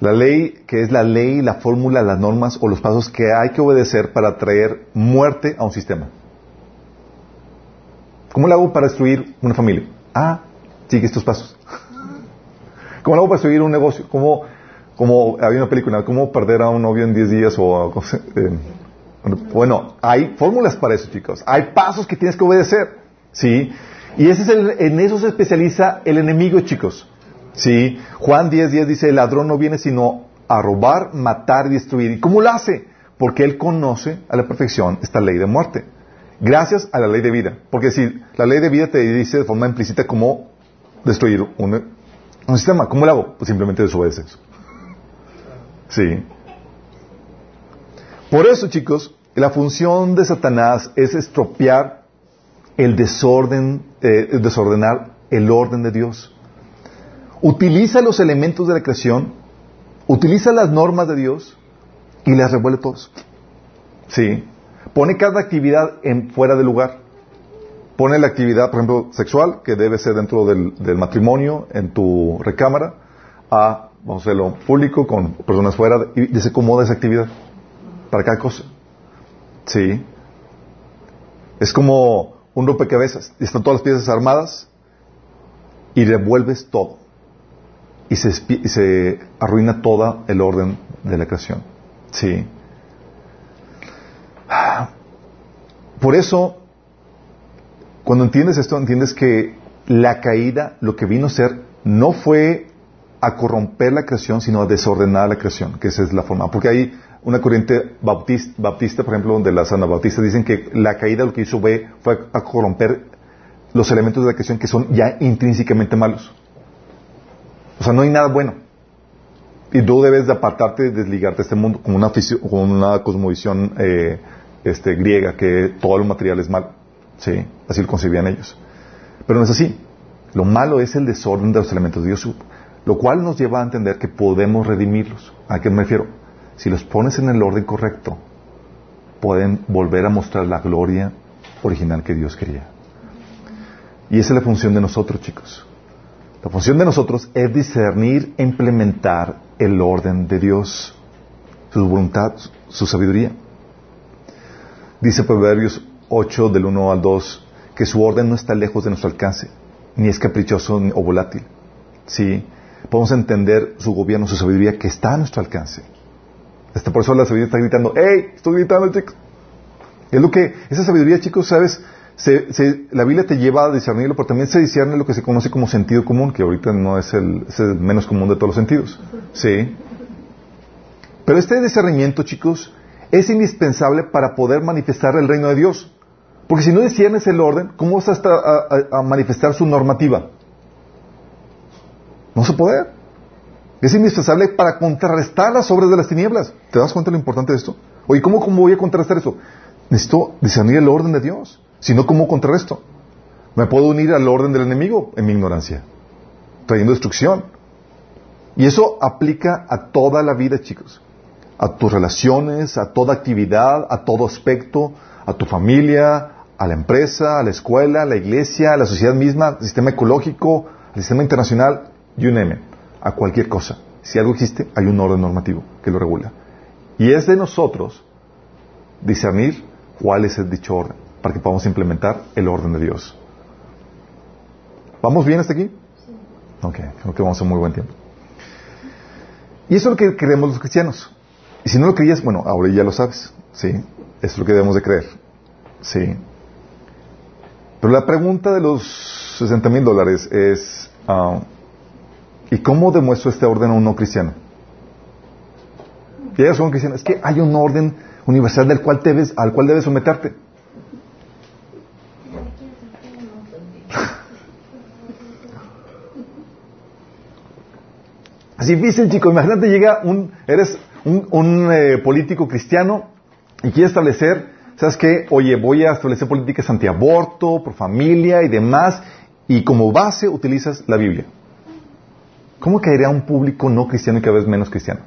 La ley, que es la ley, la fórmula, las normas o los pasos que hay que obedecer para traer muerte a un sistema. ¿Cómo lo hago para destruir una familia? Ah, sigue estos pasos. ¿Cómo lo para destruir un negocio? ¿Cómo, como había una película, cómo perder a un novio en 10 días o eh, bueno, hay fórmulas para eso, chicos. Hay pasos que tienes que obedecer. ¿Sí? Y ese es el, en eso se especializa el enemigo, chicos. Sí, Juan 10, 10 dice, el ladrón no viene sino a robar, matar y destruir. ¿Y cómo lo hace? Porque él conoce a la perfección esta ley de muerte. Gracias a la ley de vida. Porque si la ley de vida te dice de forma implícita cómo destruir un, sistema, ¿cómo lo hago? Pues simplemente desobedeces. Sí. Por eso, chicos, la función de Satanás es estropear el desorden, eh, desordenar el orden de Dios. Utiliza los elementos de la creación, utiliza las normas de Dios y las revuelve todos. Sí. Pone cada actividad fuera de lugar. Pone la actividad, por ejemplo, sexual, que debe ser dentro del, matrimonio, en tu recámara, a, vamos a hacerlo público, con personas fuera, y desacomoda esa actividad para cada cosa. Sí. Es como un rompecabezas. Están todas las piezas armadas y revuelves todo. Y se, y se arruina todo el orden de la creación. Sí. Por eso, cuando entiendes esto, entiendes que la caída, lo que vino a ser, no fue a corromper la creación, sino a desordenar la creación, que esa es la forma. Porque hay una corriente baptista, por ejemplo, de las anabautistas, dicen que la caída lo que hizo fue, fue a corromper los elementos de la creación que son ya intrínsecamente malos. O sea, no hay nada bueno. Y tú debes de apartarte, desligarte de este mundo como una, como una cosmovisión eh, este, griega, que todo lo material es malo. ¿Sí? Así lo concebían ellos. Pero no es así. Lo malo es el desorden de los elementos de Dios, lo cual nos lleva a entender que podemos redimirlos. ¿A qué me refiero? Si los pones en el orden correcto, pueden volver a mostrar la gloria original que Dios quería. Y esa es la función de nosotros, chicos. La función de nosotros es discernir e implementar el orden de Dios, su voluntad, su sabiduría. Dice Proverbios 8 del 1 al 2 que su orden no está lejos de nuestro alcance, ni es caprichoso o volátil. Sí, podemos entender su gobierno, su sabiduría que está a nuestro alcance. Este, por eso la sabiduría está gritando, ¡Ey! Estoy gritando, chicos. Es lo que, esa sabiduría, chicos, sabes, la Biblia te lleva a discernirlo, pero también se discierne lo que se conoce como sentido común, que ahorita no es el, es el menos común de todos los sentidos. Sí. Pero este discernimiento, chicos, es indispensable para poder manifestar el reino de Dios. Porque si no disciernes el orden, ¿cómo vas a, manifestar su normativa? No se puede. Es indispensable para contrarrestar las obras de las tinieblas. ¿Te das cuenta de lo importante de esto? Oye, ¿cómo, cómo voy a contrarrestar eso? Necesito discernir el orden de Dios. Si no, ¿cómo contrarresto? Me puedo unir al orden del enemigo en mi ignorancia, trayendo destrucción. Y eso aplica a toda la vida, chicos. A tus relaciones, a toda actividad, a todo aspecto, a tu familia, a la empresa, a la escuela, a la iglesia, a la sociedad misma, al sistema ecológico, al sistema internacional, you name it, a cualquier cosa. Si algo existe, hay un orden normativo que lo regula. Y es de nosotros discernir cuál es el dicho orden para que podamos implementar el orden de Dios. ¿Vamos bien hasta aquí? Sí. Ok, creo que vamos a un muy buen tiempo. Y eso es lo que creemos los cristianos. Y si no lo creías, bueno, ahora ya lo sabes. Sí, eso es lo que debemos de creer. Sí. Pero la pregunta de los 60 mil dólares es, ah, ¿y cómo demuestro este orden a un no cristiano? Y ellos son cristianos. Es que hay un orden universal del cual debes, al cual debes someterte. Es difícil, chico. Imagínate, llega un, eres un, eh, político cristiano y quiere establecer, ¿sabes qué? Oye, voy a establecer políticas antiaborto, por familia y demás, y como base utilizas la Biblia. ¿Cómo caería un público no cristiano y cada vez menos cristiano?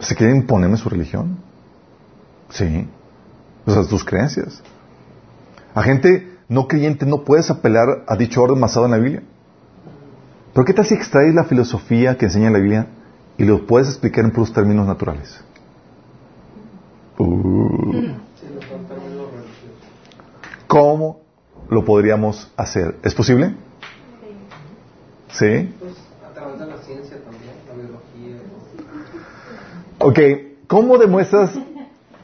¿Se quiere imponerme su religión? Sí. O sea, tus creencias. A gente no creyente no puedes apelar a dicho orden basado en la Biblia. Pero ¿qué tal si extraes la filosofía que enseña la Biblia y lo puedes explicar en puros términos naturales? Uh. ¿Cómo lo podríamos hacer? ¿Es posible? ¿Sí? Ok, ¿cómo demuestras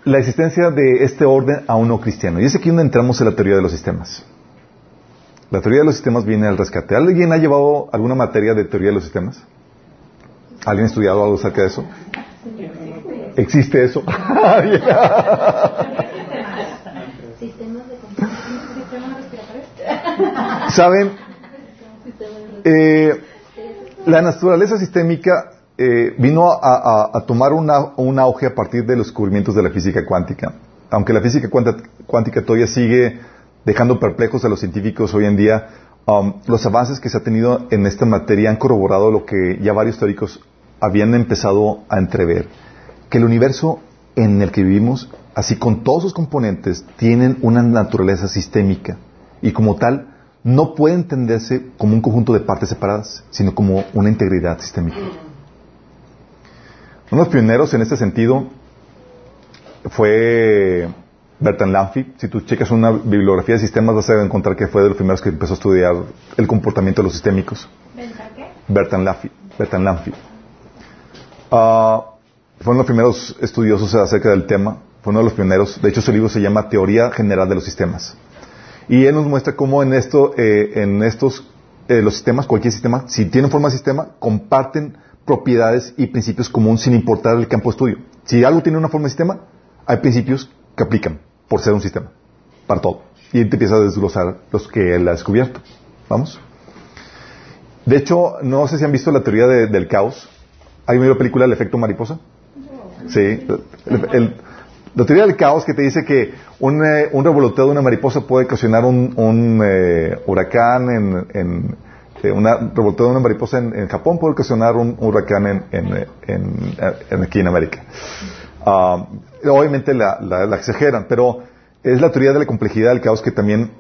la existencia de este orden a uno cristiano? Y es aquí donde entramos en la teoría de los sistemas. La teoría de los sistemas viene al rescate. ¿Alguien ha llevado alguna materia de teoría de los sistemas? ¿Alguien ha estudiado algo acerca de eso? ¿Existe eso? ¿Saben? Eh, la naturaleza sistémica eh, vino a, tomar un auge a partir de los descubrimientos de la física cuántica. Aunque la física cuántica todavía sigue dejando perplejos a los científicos hoy en día, um, los avances que se ha tenido en esta materia han corroborado lo que ya varios teóricos habían empezado a entrever, que el universo en el que vivimos, así con todos sus componentes, tienen una naturaleza sistémica y como tal no puede entenderse como un conjunto de partes separadas, sino como una integridad sistémica. Uno de los pioneros en este sentido fue Bertrand Lanfy. Si tú checas una bibliografía de sistemas vas a encontrar que fue de los primeros que empezó a estudiar el comportamiento de los sistémicos. Bertrand Lanfy. Bertrand Lanfy. Uh, fue uno de los primeros estudiosos acerca del tema. Fue uno de los pioneros. De hecho, su libro se llama Teoría General de los Sistemas. Y él nos muestra cómo en esto, eh, en estos, eh, los sistemas, cualquier sistema, si tienen forma de sistema, comparten propiedades y principios comunes sin importar el campo de estudio. Si algo tiene una forma de sistema, hay principios que aplican por ser un sistema, para todo. Y él te empieza a desglosar los que él ha descubierto. ¿Vamos? De hecho, no sé si han visto la teoría del caos. ¿Hay una película El efecto mariposa? Sí. la teoría del caos que te dice que un, eh, un revoloteo de una mariposa puede ocasionar un, un eh, huracán en, en eh, una revoloteo de una mariposa en, Japón puede ocasionar un, huracán en, aquí en América. Ah, obviamente la, la, exageran, pero es la teoría de la complejidad del caos que también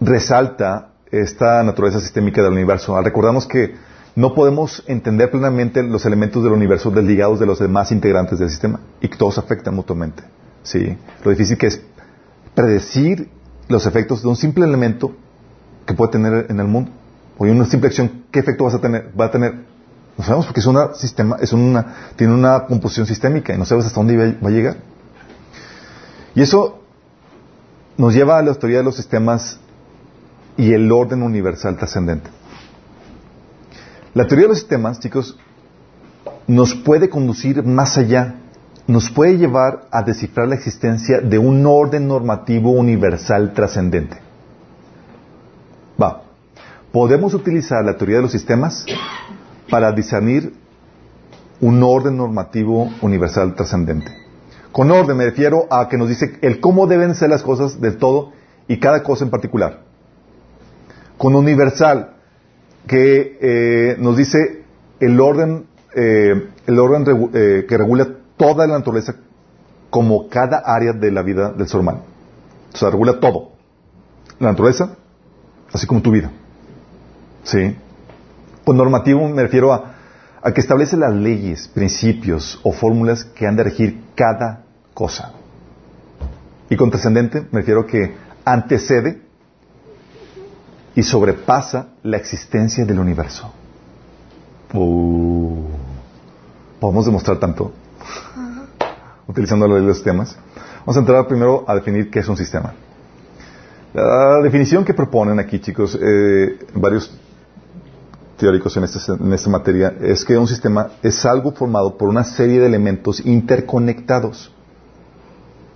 resalta esta naturaleza sistémica del universo. Recordamos que no podemos entender plenamente los elementos del universo desligados de los demás integrantes del sistema y que todos afectan mutuamente. ¿sí? Lo difícil que es predecir los efectos de un simple elemento que puede tener en el mundo. O una simple acción, ¿qué efecto vas a tener, va a tener? No sabemos porque es una sistema, es una, tiene una composición sistémica y no sabes hasta dónde va a llegar. Y eso nos lleva a la teoría de los sistemas y el orden universal trascendente. La teoría de los sistemas, chicos, nos puede conducir más allá nos puede llevar a descifrar la existencia de un orden normativo universal trascendente. Va. Podemos utilizar la teoría de los sistemas para discernir un orden normativo universal trascendente. Con orden me refiero a que nos dice el cómo deben ser las cosas del todo y cada cosa en particular. Con universal, que eh, nos dice el orden, eh, el orden eh, que regula toda la naturaleza como cada área de la vida del ser humano. O sea, regula todo. La naturaleza, así como tu vida. ¿Sí? Con normativo me refiero a, que establece las leyes, principios o fórmulas que han de regir cada cosa. Y con trascendente me refiero a que antecede y sobrepasa la existencia del universo. Uh, podemos demostrar tanto utilizando los temas. Vamos a entrar primero a definir qué es un sistema. La definición que proponen aquí, chicos, eh, varios teóricos en, este, en esta materia, es que un sistema es algo formado por una serie de elementos interconectados.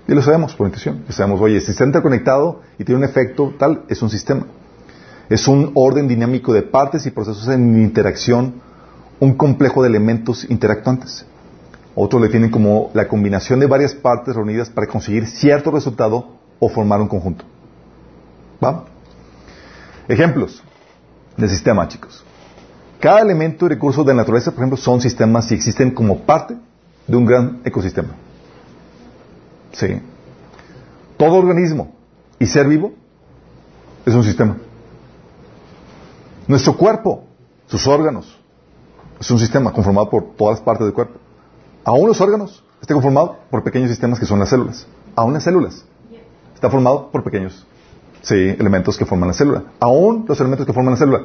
Y lo sabemos por intuición. sabemos, oye, si está interconectado y tiene un efecto tal, es un sistema. Es un orden dinámico de partes y procesos en interacción, un complejo de elementos interactuantes. Otros lo definen como la combinación de varias partes reunidas para conseguir cierto resultado o formar un conjunto. ¿Va? Ejemplos de sistema, chicos. Cada elemento y recurso de la naturaleza, por ejemplo, son sistemas y existen como parte de un gran ecosistema. Sí. Todo organismo y ser vivo es un sistema. Nuestro cuerpo, sus órganos, es un sistema conformado por todas las partes del cuerpo. Aún los órganos están conformados por pequeños sistemas que son las células. Aún las células está formado por pequeños sí, elementos que forman la célula. Aún los elementos que forman la célula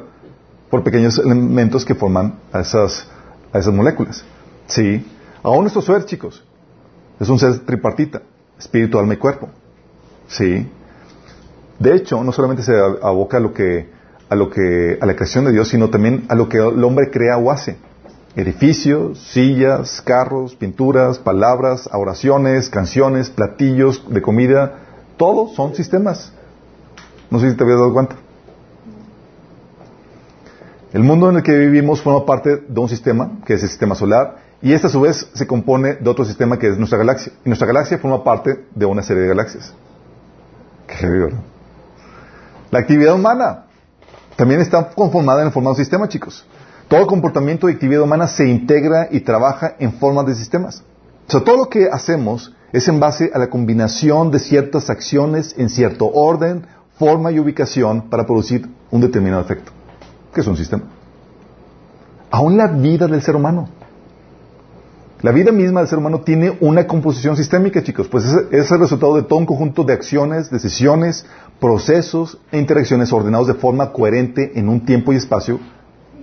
por pequeños elementos que forman a esas, esas moléculas. Sí. Aún nuestro ser, chicos, es un ser tripartita, espíritu, alma y cuerpo. Sí. De hecho, no solamente se aboca a lo que, a lo que, a la creación de Dios, sino también a lo que el hombre crea o hace edificios, sillas, carros, pinturas, palabras, oraciones, canciones, platillos de comida, todos son sistemas. No sé si te habías dado cuenta. El mundo en el que vivimos forma parte de un sistema, que es el sistema solar, y este a su vez se compone de otro sistema que es nuestra galaxia. Y nuestra galaxia forma parte de una serie de galaxias. Qué ¿verdad? La actividad humana también está conformada en el formato de sistema, chicos. Todo comportamiento y actividad humana se integra y trabaja en forma de sistemas. O sea, todo lo que hacemos es en base a la combinación de ciertas acciones en cierto orden, forma y ubicación para producir un determinado efecto, que es un sistema. Aún la vida del ser humano. La vida misma del ser humano tiene una composición sistémica, chicos, pues es, es, el resultado de todo un conjunto de acciones, decisiones, procesos e interacciones ordenados de forma coherente en un tiempo y espacio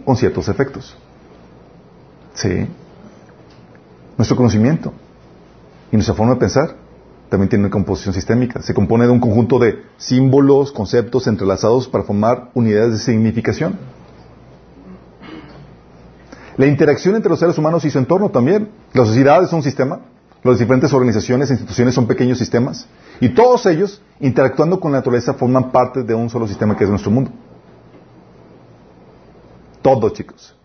con ciertos efectos. Sí. Nuestro conocimiento y nuestra forma de pensar también tiene una composición sistémica. Se compone de un conjunto de símbolos, conceptos entrelazados para formar unidades de significación. La interacción entre los seres humanos y su entorno también. La sociedad es un sistema. Las diferentes organizaciones e instituciones son pequeños sistemas. Y todos ellos, interactuando con la naturaleza, forman parte de un solo sistema que es nuestro mundo. Todo, chicos.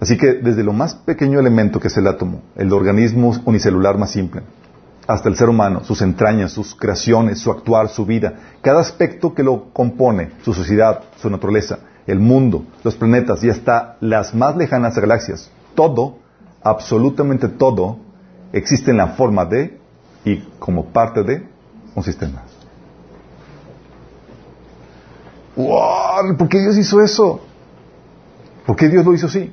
Así que desde lo más pequeño elemento que es el átomo, el organismo unicelular más simple, hasta el ser humano, sus entrañas, sus creaciones, su actuar, su vida, cada aspecto que lo compone, su sociedad, su naturaleza, el mundo, los planetas y hasta las más lejanas galaxias, todo, absolutamente todo, existe en la forma de y como parte de un sistema. ¡Wow! ¿Por qué Dios hizo eso? ¿Por qué Dios lo hizo así?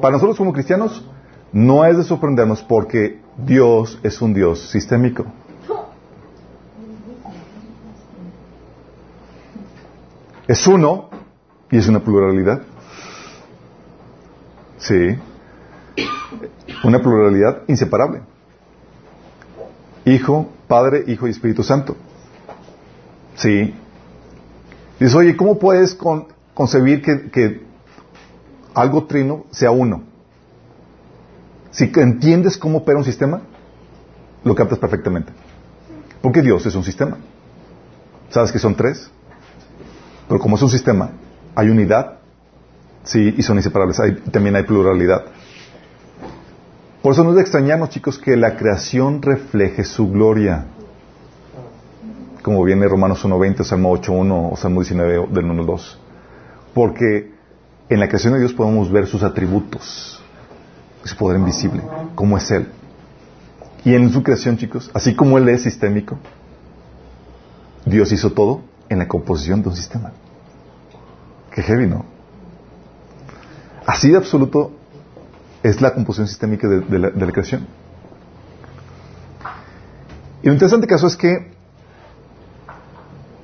Para nosotros como cristianos no es de sorprendernos porque Dios es un Dios sistémico. Es uno y es una pluralidad. Sí. Una pluralidad inseparable. Hijo, Padre, Hijo y Espíritu Santo. Sí. Dice, oye, ¿cómo puedes concebir que, que algo trino sea uno? Si entiendes cómo opera un sistema, lo captas perfectamente. Porque Dios es un sistema. ¿Sabes que son tres? Pero como es un sistema, hay unidad, sí, y son inseparables. también hay pluralidad. Por eso no es de extrañarnos, chicos, que la creación refleje su gloria. Como viene Romanos 1.20, Salmo 8.1 o Salmo 19 del 1.2. Porque en la creación de Dios podemos ver sus atributos su poder invisible, como es Él. Y en su creación, chicos, así como Él es sistémico, Dios hizo todo en la composición de un sistema. Qué heavy, ¿no? Así de absoluto es la composición sistémica de, la, creación. Y lo interesante caso es que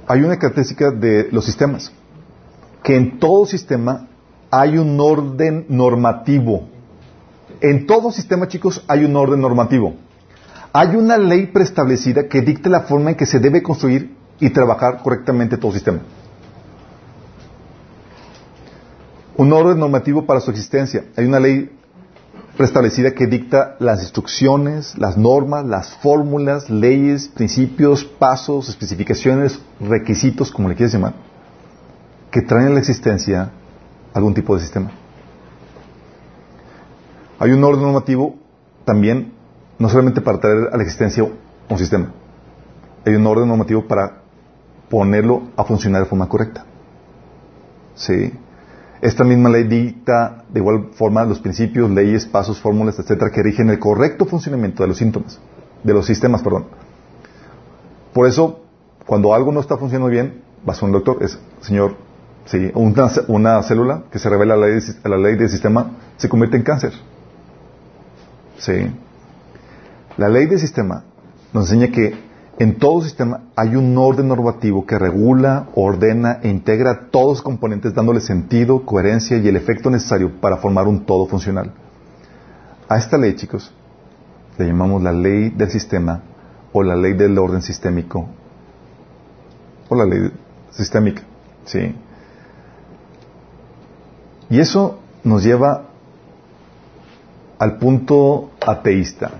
hay una característica de los sistemas, que en todo sistema hay un orden normativo en todo sistema, chicos, hay un orden normativo. Hay una ley preestablecida que dicta la forma en que se debe construir y trabajar correctamente todo sistema. Un orden normativo para su existencia. Hay una ley preestablecida que dicta las instrucciones, las normas, las fórmulas, leyes, principios, pasos, especificaciones, requisitos, como le quieras llamar, que traen a la existencia algún tipo de sistema. Hay un orden normativo también, no solamente para traer a la existencia un sistema, hay un orden normativo para ponerlo a funcionar de forma correcta. ¿Sí? Esta misma ley dicta de igual forma los principios, leyes, pasos, fórmulas, etcétera, que rigen el correcto funcionamiento de los síntomas, de los sistemas, perdón. Por eso, cuando algo no está funcionando bien, vas a un doctor, es, señor, sí, una, célula que se revela a la, ley, a del sistema se convierte en cáncer. Sí. La ley del sistema nos enseña que en todo sistema hay un orden normativo que regula, ordena e integra todos los componentes dándole sentido, coherencia y el efecto necesario para formar un todo funcional. A esta ley, chicos, le llamamos la ley del sistema o la ley del orden sistémico o la ley sistémica. ¿sí? Y eso nos lleva al punto ateísta.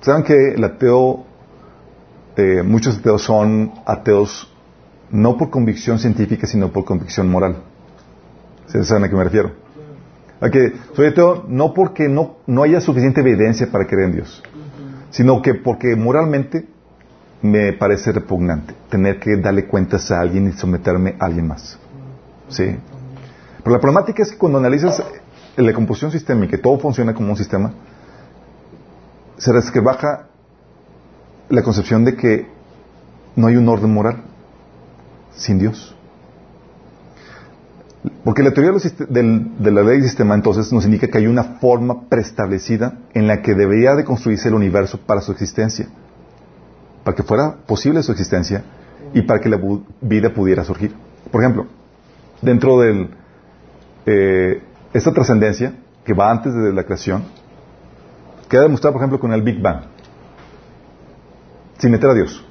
Saben que el ateo, eh, muchos ateos son ateos no por convicción científica, sino por convicción moral. ¿Saben a qué me refiero? A que, sobre todo, no porque no, no haya suficiente evidencia para creer en Dios, sino que porque moralmente me parece repugnante tener que darle cuentas a alguien y someterme a alguien más. ¿Sí? Pero la problemática es que cuando analizas la composición sistémica y todo funciona como un sistema, se baja la concepción de que no hay un orden moral sin Dios. Porque la teoría de la ley del sistema entonces nos indica que hay una forma preestablecida en la que debería de construirse el universo para su existencia, para que fuera posible su existencia y para que la vida pudiera surgir. Por ejemplo, dentro de eh, esta trascendencia que va antes de la creación, queda demostrado, por ejemplo, con el Big Bang, sin meter a Dios.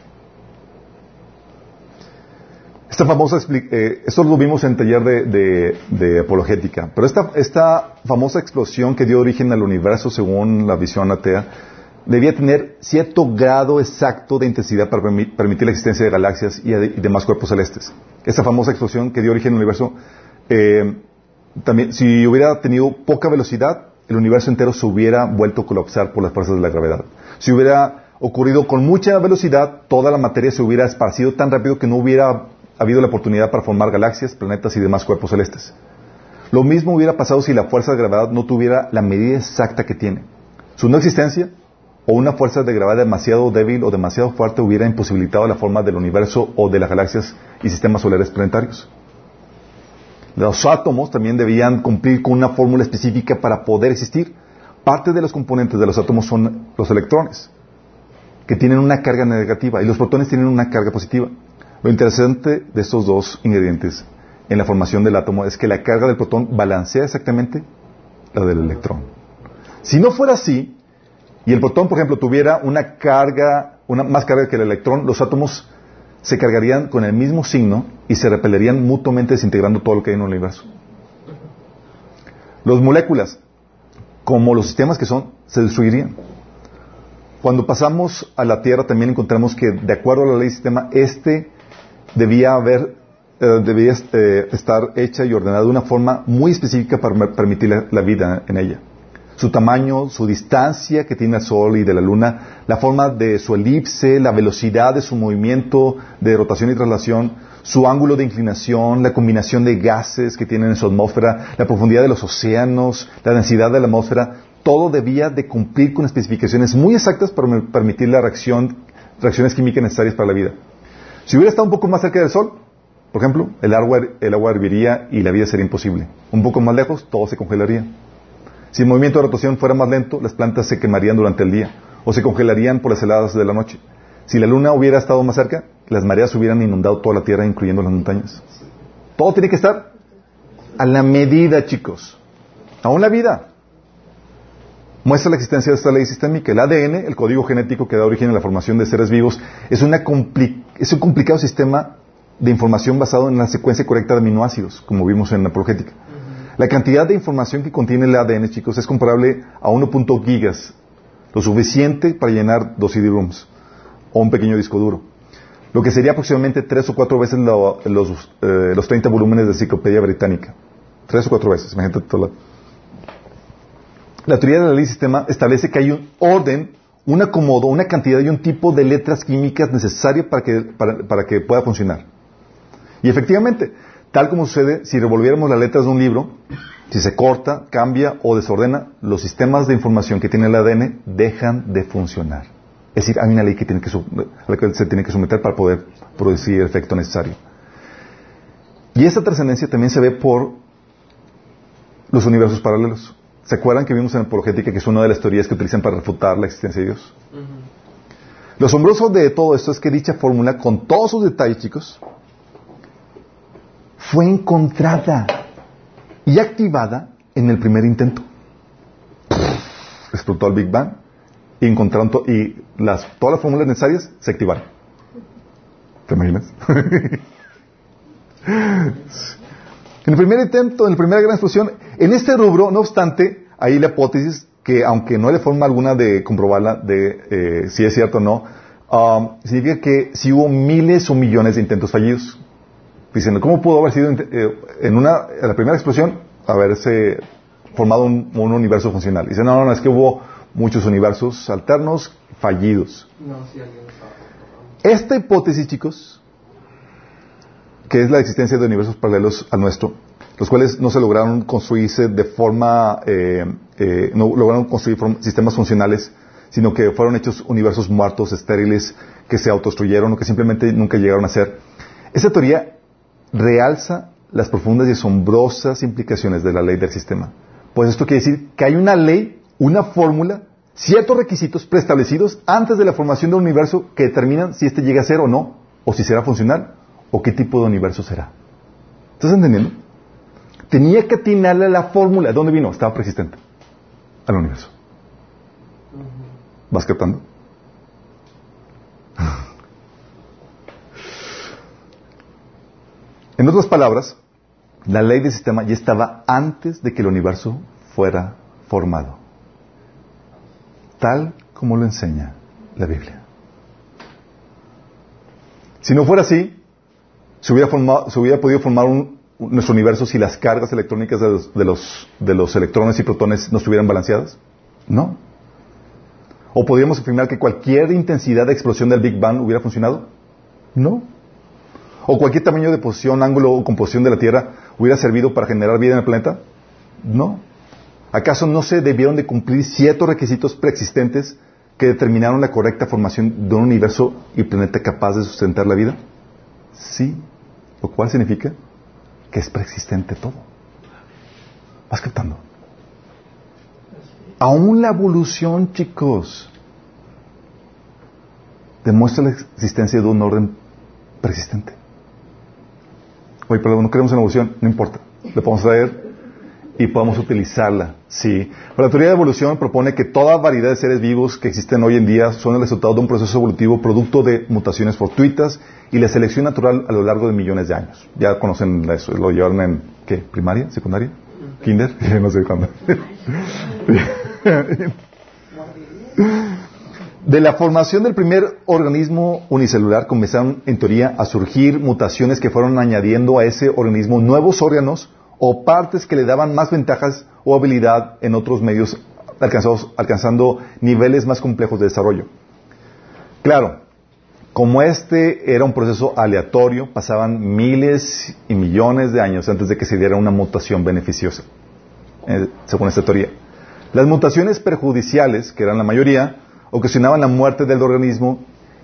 Esta famosa, eh, esto lo vimos en el taller de, apologética, pero esta, esta, famosa explosión que dio origen al universo según la visión atea, debía tener cierto grado exacto de intensidad para permitir la existencia de galaxias y, demás cuerpos celestes. Esta famosa explosión que dio origen al universo, eh, también, si hubiera tenido poca velocidad, el universo entero se hubiera vuelto a colapsar por las fuerzas de la gravedad. Si hubiera ocurrido con mucha velocidad, toda la materia se hubiera esparcido tan rápido que no hubiera ha habido la oportunidad para formar galaxias, planetas y demás cuerpos celestes. Lo mismo hubiera pasado si la fuerza de gravedad no tuviera la medida exacta que tiene. Su no existencia o una fuerza de gravedad demasiado débil o demasiado fuerte hubiera imposibilitado la forma del universo o de las galaxias y sistemas solares planetarios. Los átomos también debían cumplir con una fórmula específica para poder existir. Parte de los componentes de los átomos son los electrones, que tienen una carga negativa, y los protones tienen una carga positiva. Lo interesante de estos dos ingredientes en la formación del átomo es que la carga del protón balancea exactamente la del electrón. Si no fuera así, y el protón, por ejemplo, tuviera una carga, una más carga que el electrón, los átomos se cargarían con el mismo signo y se repelerían mutuamente desintegrando todo lo que hay en el universo. Las moléculas, como los sistemas que son, se destruirían. Cuando pasamos a la Tierra también encontramos que, de acuerdo a la ley sistema, este debía haber, eh, debía eh, estar hecha y ordenada de una forma muy específica para permitir la, vida en ella. Su tamaño, su distancia que tiene el Sol y de la Luna, la forma de su elipse, la velocidad de su movimiento de rotación y traslación, su ángulo de inclinación, la combinación de gases que tienen en su atmósfera, la profundidad de los océanos, la densidad de la atmósfera, todo debía de cumplir con especificaciones muy exactas para permitir la reacción, reacciones químicas necesarias para la vida. Si hubiera estado un poco más cerca del Sol, por ejemplo, el agua, el agua herviría y la vida sería imposible. Un poco más lejos, todo se congelaría. Si el movimiento de rotación fuera más lento, las plantas se quemarían durante el día o se congelarían por las heladas de la noche. Si la luna hubiera estado más cerca, las mareas hubieran inundado toda la tierra, incluyendo las montañas. Todo tiene que estar a la medida, chicos. Aún la vida muestra la existencia de esta ley sistémica. El ADN, el código genético que da origen a la formación de seres vivos, es, una es un complicado sistema de información basado en la secuencia correcta de aminoácidos, como vimos en la apologética. La cantidad de información que contiene el ADN, chicos, es comparable a 1.0 gigas, lo suficiente para llenar dos CD-ROOMs o un pequeño disco duro. Lo que sería aproximadamente tres o cuatro veces los, eh, los 30 volúmenes de enciclopedia británica. Tres o cuatro veces, imagínate todo. La teoría de la ley sistema establece que hay un orden, un acomodo, una cantidad y un tipo de letras químicas necesarias para que, para, que pueda funcionar. Y efectivamente, tal como sucede si revolviéramos las letras de un libro, si se corta, cambia o desordena, los sistemas de información que tiene el ADN dejan de funcionar. Es decir, hay una ley que tiene a la que se tiene que someter para poder producir el efecto necesario. Y esta trascendencia también se ve por los universos paralelos. ¿Se acuerdan que vimos en Apologética que es una de las teorías que utilizan para refutar la existencia de Dios? Lo asombroso de todo esto es que dicha fórmula, con todos sus detalles, chicos, fue encontrada y activada en el primer intento. explotó el Big Bang y encontraron y las, todas las fórmulas necesarias se activaron. ¿Te imaginas? En el primer intento, en la primera gran explosión, en este rubro, no obstante, hay la hipótesis que, aunque no hay forma alguna de comprobarla de eh, si es cierto o no, um, significa que si hubo miles o millones de intentos fallidos. diciendo, ¿cómo pudo haber sido eh, en una, en la primera explosión, haberse formado un, universo funcional? Dice, no, no, no, es que hubo muchos universos alternos fallidos. Esta hipótesis, chicos, que es la existencia de universos paralelos al nuestro, los cuales no se lograron construirse de forma, eh, eh, no lograron construir sistemas funcionales, sino que fueron hechos universos muertos, estériles, que se autodestruyeron o que simplemente nunca llegaron a ser. Esa teoría realza las profundas y asombrosas implicaciones de la ley del sistema. Pues esto quiere decir que hay una ley, una fórmula, ciertos requisitos preestablecidos antes de la formación del universo que determinan si éste llega a ser o no, o si será funcional, o qué tipo de universo será. ¿Estás entendiendo? Tenía que atinarle a la fórmula. ¿De dónde vino? Estaba persistente. Al universo. ¿Vas captando? En otras palabras, la ley del sistema ya estaba antes de que el universo fuera formado. Tal como lo enseña la Biblia. Si no fuera así, se hubiera, podido formar nuestro universo si las cargas electrónicas de los, electrones y protones no estuvieran balanceadas. No. ¿O podríamos afirmar que cualquier intensidad de explosión del Big Bang hubiera funcionado? No. ¿O cualquier tamaño de posición, ángulo o composición de la Tierra hubiera servido para generar vida en el planeta? No. ¿Acaso no se debieron de cumplir ciertos requisitos preexistentes que determinaron la correcta formación de un universo y planeta capaz de sustentar la vida? Sí. Lo cual significa que es preexistente todo. ¿Vas captando? Aún la evolución, chicos, demuestra la existencia de un orden persistente. Oye, perdón, no queremos una evolución, no importa. Le podemos traer y podemos utilizarla, sí. La teoría de evolución propone que toda variedad de seres vivos que existen hoy en día son el resultado de un proceso evolutivo producto de mutaciones fortuitas y la selección natural a lo largo de millones de años. Ya conocen eso, lo llevaron en, ¿qué? ¿Primaria? ¿Secundaria? ¿Kinder? no sé cuándo. De la formación del primer organismo unicelular comenzaron, en teoría, a surgir mutaciones que fueron añadiendo a ese organismo nuevos órganos o partes que le daban más ventajas o habilidad en otros medios alcanzando niveles más complejos de desarrollo. Claro, como este era un proceso aleatorio, pasaban miles y millones de años antes de que se diera una mutación beneficiosa, eh, según esta teoría. Las mutaciones perjudiciales, que eran la mayoría, ocasionaban la muerte del organismo,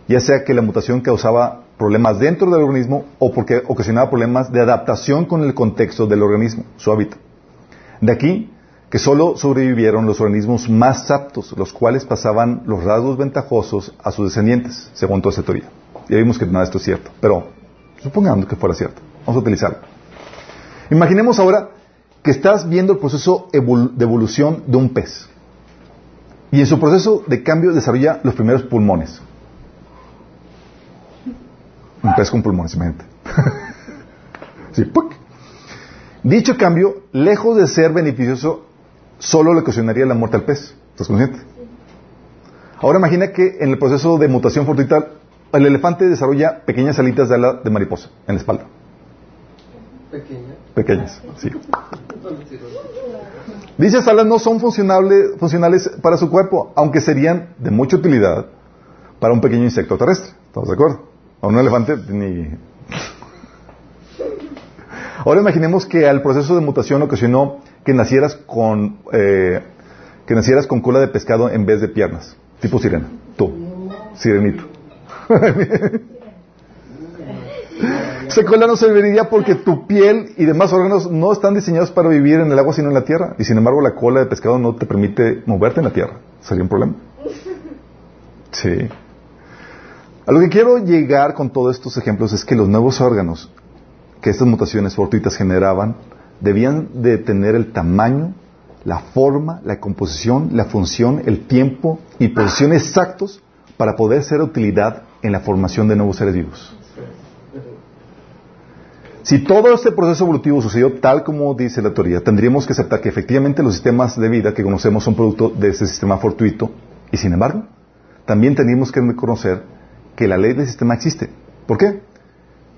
ya sea que la mutación causaba problemas dentro del organismo o porque ocasionaba problemas de adaptación con el contexto del organismo, su hábitat. De aquí que solo sobrevivieron los organismos más aptos, los cuales pasaban los rasgos ventajosos a sus descendientes, según toda esta teoría. Ya vimos que nada de esto es cierto, pero supongamos que fuera cierto, vamos a utilizarlo. Imaginemos ahora que estás viendo el proceso de evolución de un pez. Y en su proceso de cambio desarrolla los primeros pulmones. Un pez con pulmones, imagínate. sí, Dicho cambio, lejos de ser beneficioso, solo le ocasionaría la muerte al pez. ¿Estás consciente? Ahora imagina que en el proceso de mutación fortuita, el elefante desarrolla pequeñas alitas de ala de mariposa en la espalda. ¿Pequeñas? Pequeñas, sí. Dichas alas no son funcionales para su cuerpo, aunque serían de mucha utilidad para un pequeño insecto terrestre. ¿Estamos de acuerdo? A un elefante ni... Ahora imaginemos que al proceso de mutación ocasionó que nacieras con eh, que nacieras con cola de pescado en vez de piernas, tipo sirena. Tú, sirenito. Esa cola no serviría porque tu piel y demás órganos no están diseñados para vivir en el agua sino en la tierra. Y sin embargo la cola de pescado no te permite moverte en la tierra. ¿Sería un problema? Sí. A lo que quiero llegar con todos estos ejemplos es que los nuevos órganos que estas mutaciones fortuitas generaban debían de tener el tamaño, la forma, la composición, la función, el tiempo y posición exactos para poder ser de utilidad en la formación de nuevos seres vivos. Si todo este proceso evolutivo sucedió tal como dice la teoría, tendríamos que aceptar que efectivamente los sistemas de vida que conocemos son producto de ese sistema fortuito y sin embargo, también tendríamos que reconocer que la ley del sistema existe. ¿Por qué?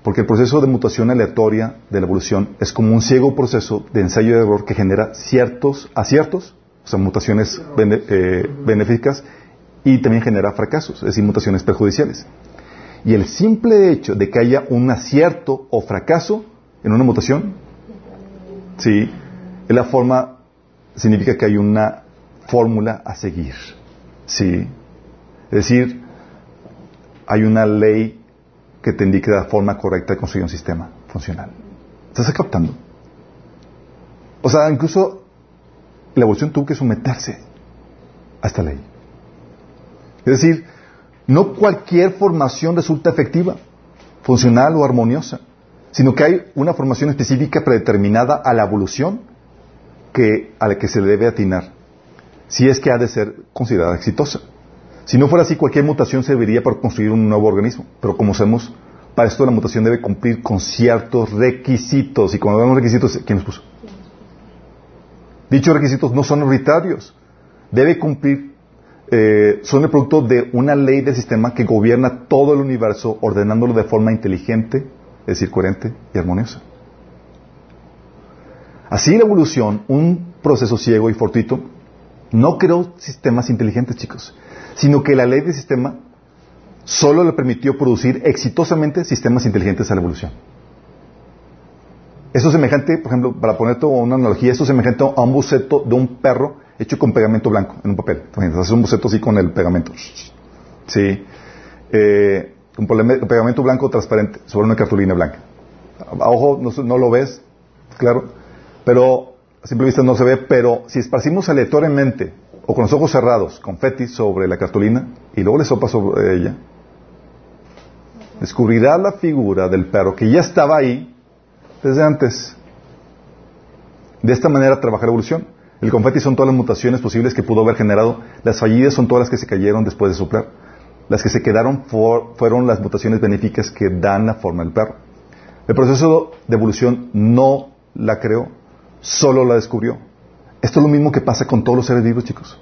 Porque el proceso de mutación aleatoria de la evolución es como un ciego proceso de ensayo y error que genera ciertos aciertos, o sea, mutaciones eh, benéficas, y también genera fracasos, es decir, mutaciones perjudiciales. Y el simple hecho de que haya un acierto o fracaso en una mutación, sí, es la forma, significa que hay una fórmula a seguir, sí. Es decir, hay una ley que te indique la forma correcta de construir un sistema funcional. ¿Estás captando? O sea, incluso la evolución tuvo que someterse a esta ley. Es decir, no cualquier formación resulta efectiva, funcional o armoniosa, sino que hay una formación específica predeterminada a la evolución que, a la que se debe atinar, si es que ha de ser considerada exitosa. Si no fuera así, cualquier mutación serviría para construir un nuevo organismo. Pero como sabemos, para esto la mutación debe cumplir con ciertos requisitos. Y cuando vemos requisitos, ¿quién los puso? Dichos requisitos no son arbitrarios. Debe cumplir, eh, son el producto de una ley del sistema que gobierna todo el universo, ordenándolo de forma inteligente, es decir, coherente y armoniosa. Así la evolución, un proceso ciego y fortuito, no creó sistemas inteligentes, chicos sino que la ley del sistema solo le permitió producir exitosamente sistemas inteligentes a la evolución. Eso es semejante, por ejemplo, para poner una analogía, eso es semejante a un boceto de un perro hecho con pegamento blanco en un papel. Haces un boceto así con el pegamento. Sí. Eh, un pegamento blanco transparente sobre una cartulina blanca. A ojo no, no, lo ves, claro, pero a simple vista no se ve, pero si esparcimos aleatoriamente o con los ojos cerrados, confeti sobre la cartulina, y luego le sopa sobre ella, descubrirá la figura del perro que ya estaba ahí desde antes. De esta manera trabaja la evolución. El confeti son todas las mutaciones posibles que pudo haber generado. Las fallidas son todas las que se cayeron después de soplar. Las que se quedaron fueron las mutaciones benéficas que dan la forma del perro. El proceso de evolución no la creó, solo la descubrió. Esto es lo mismo que pasa con todos los seres vivos, chicos.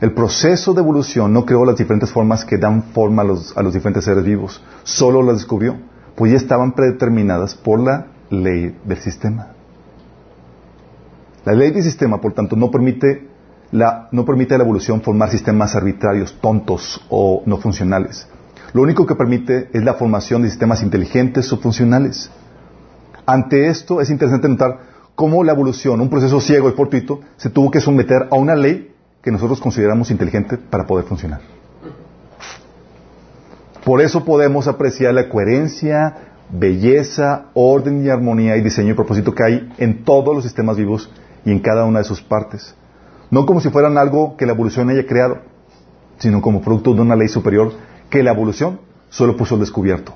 El proceso de evolución no creó las diferentes formas que dan forma a los, diferentes seres vivos, solo las descubrió, pues ya estaban predeterminadas por la ley del sistema. La ley del sistema, por tanto, no permite, la, no permite a la evolución formar sistemas arbitrarios, tontos o no funcionales. Lo único que permite es la formación de sistemas inteligentes o funcionales. Ante esto es interesante notar cómo la evolución, un proceso ciego y fortuito, se tuvo que someter a una ley que nosotros consideramos inteligente para poder funcionar. Por eso podemos apreciar la coherencia, belleza, orden y armonía y diseño y propósito que hay en todos los sistemas vivos y en cada una de sus partes. No como si fueran algo que la evolución haya creado, sino como producto de una ley superior que la evolución solo puso al descubierto.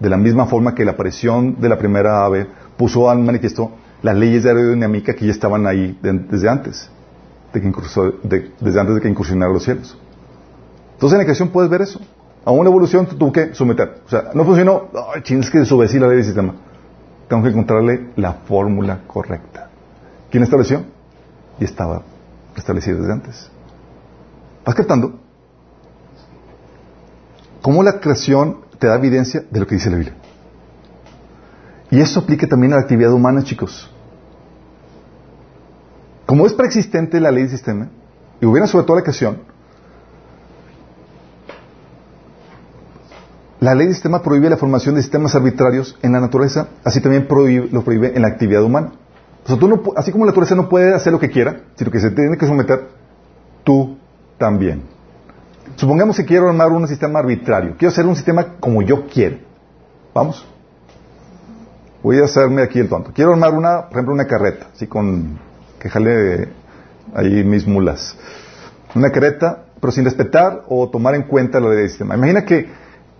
De la misma forma que la aparición de la primera ave puso al manifiesto las leyes de aerodinámica que ya estaban ahí desde antes, de que desde antes de que incursionara los cielos. Entonces en la creación puedes ver eso. A una evolución tuvo que someter. O sea, no funcionó, ay, es que desobedecí la ley del sistema. Tengo que encontrarle la fórmula correcta. ¿Quién estableció? Y estaba establecido desde antes. ¿Vas captando? ¿Cómo la creación te da evidencia de lo que dice la Biblia? Y eso aplica también a la actividad humana, chicos. Como es preexistente la ley del sistema, y hubiera sobre todo la creación, la ley del sistema prohíbe la formación de sistemas arbitrarios en la naturaleza, así también lo prohíbe en la actividad humana. O sea, tú no, así como la naturaleza no puede hacer lo que quiera, sino que se tiene que someter, tú también. Supongamos que quiero armar un sistema arbitrario, quiero hacer un sistema como yo quiero. Vamos. Voy a hacerme aquí el tonto. Quiero armar una, por ejemplo, una carreta, así con que jale ahí mis mulas. Una careta, pero sin respetar o tomar en cuenta la ley del sistema. Imagina que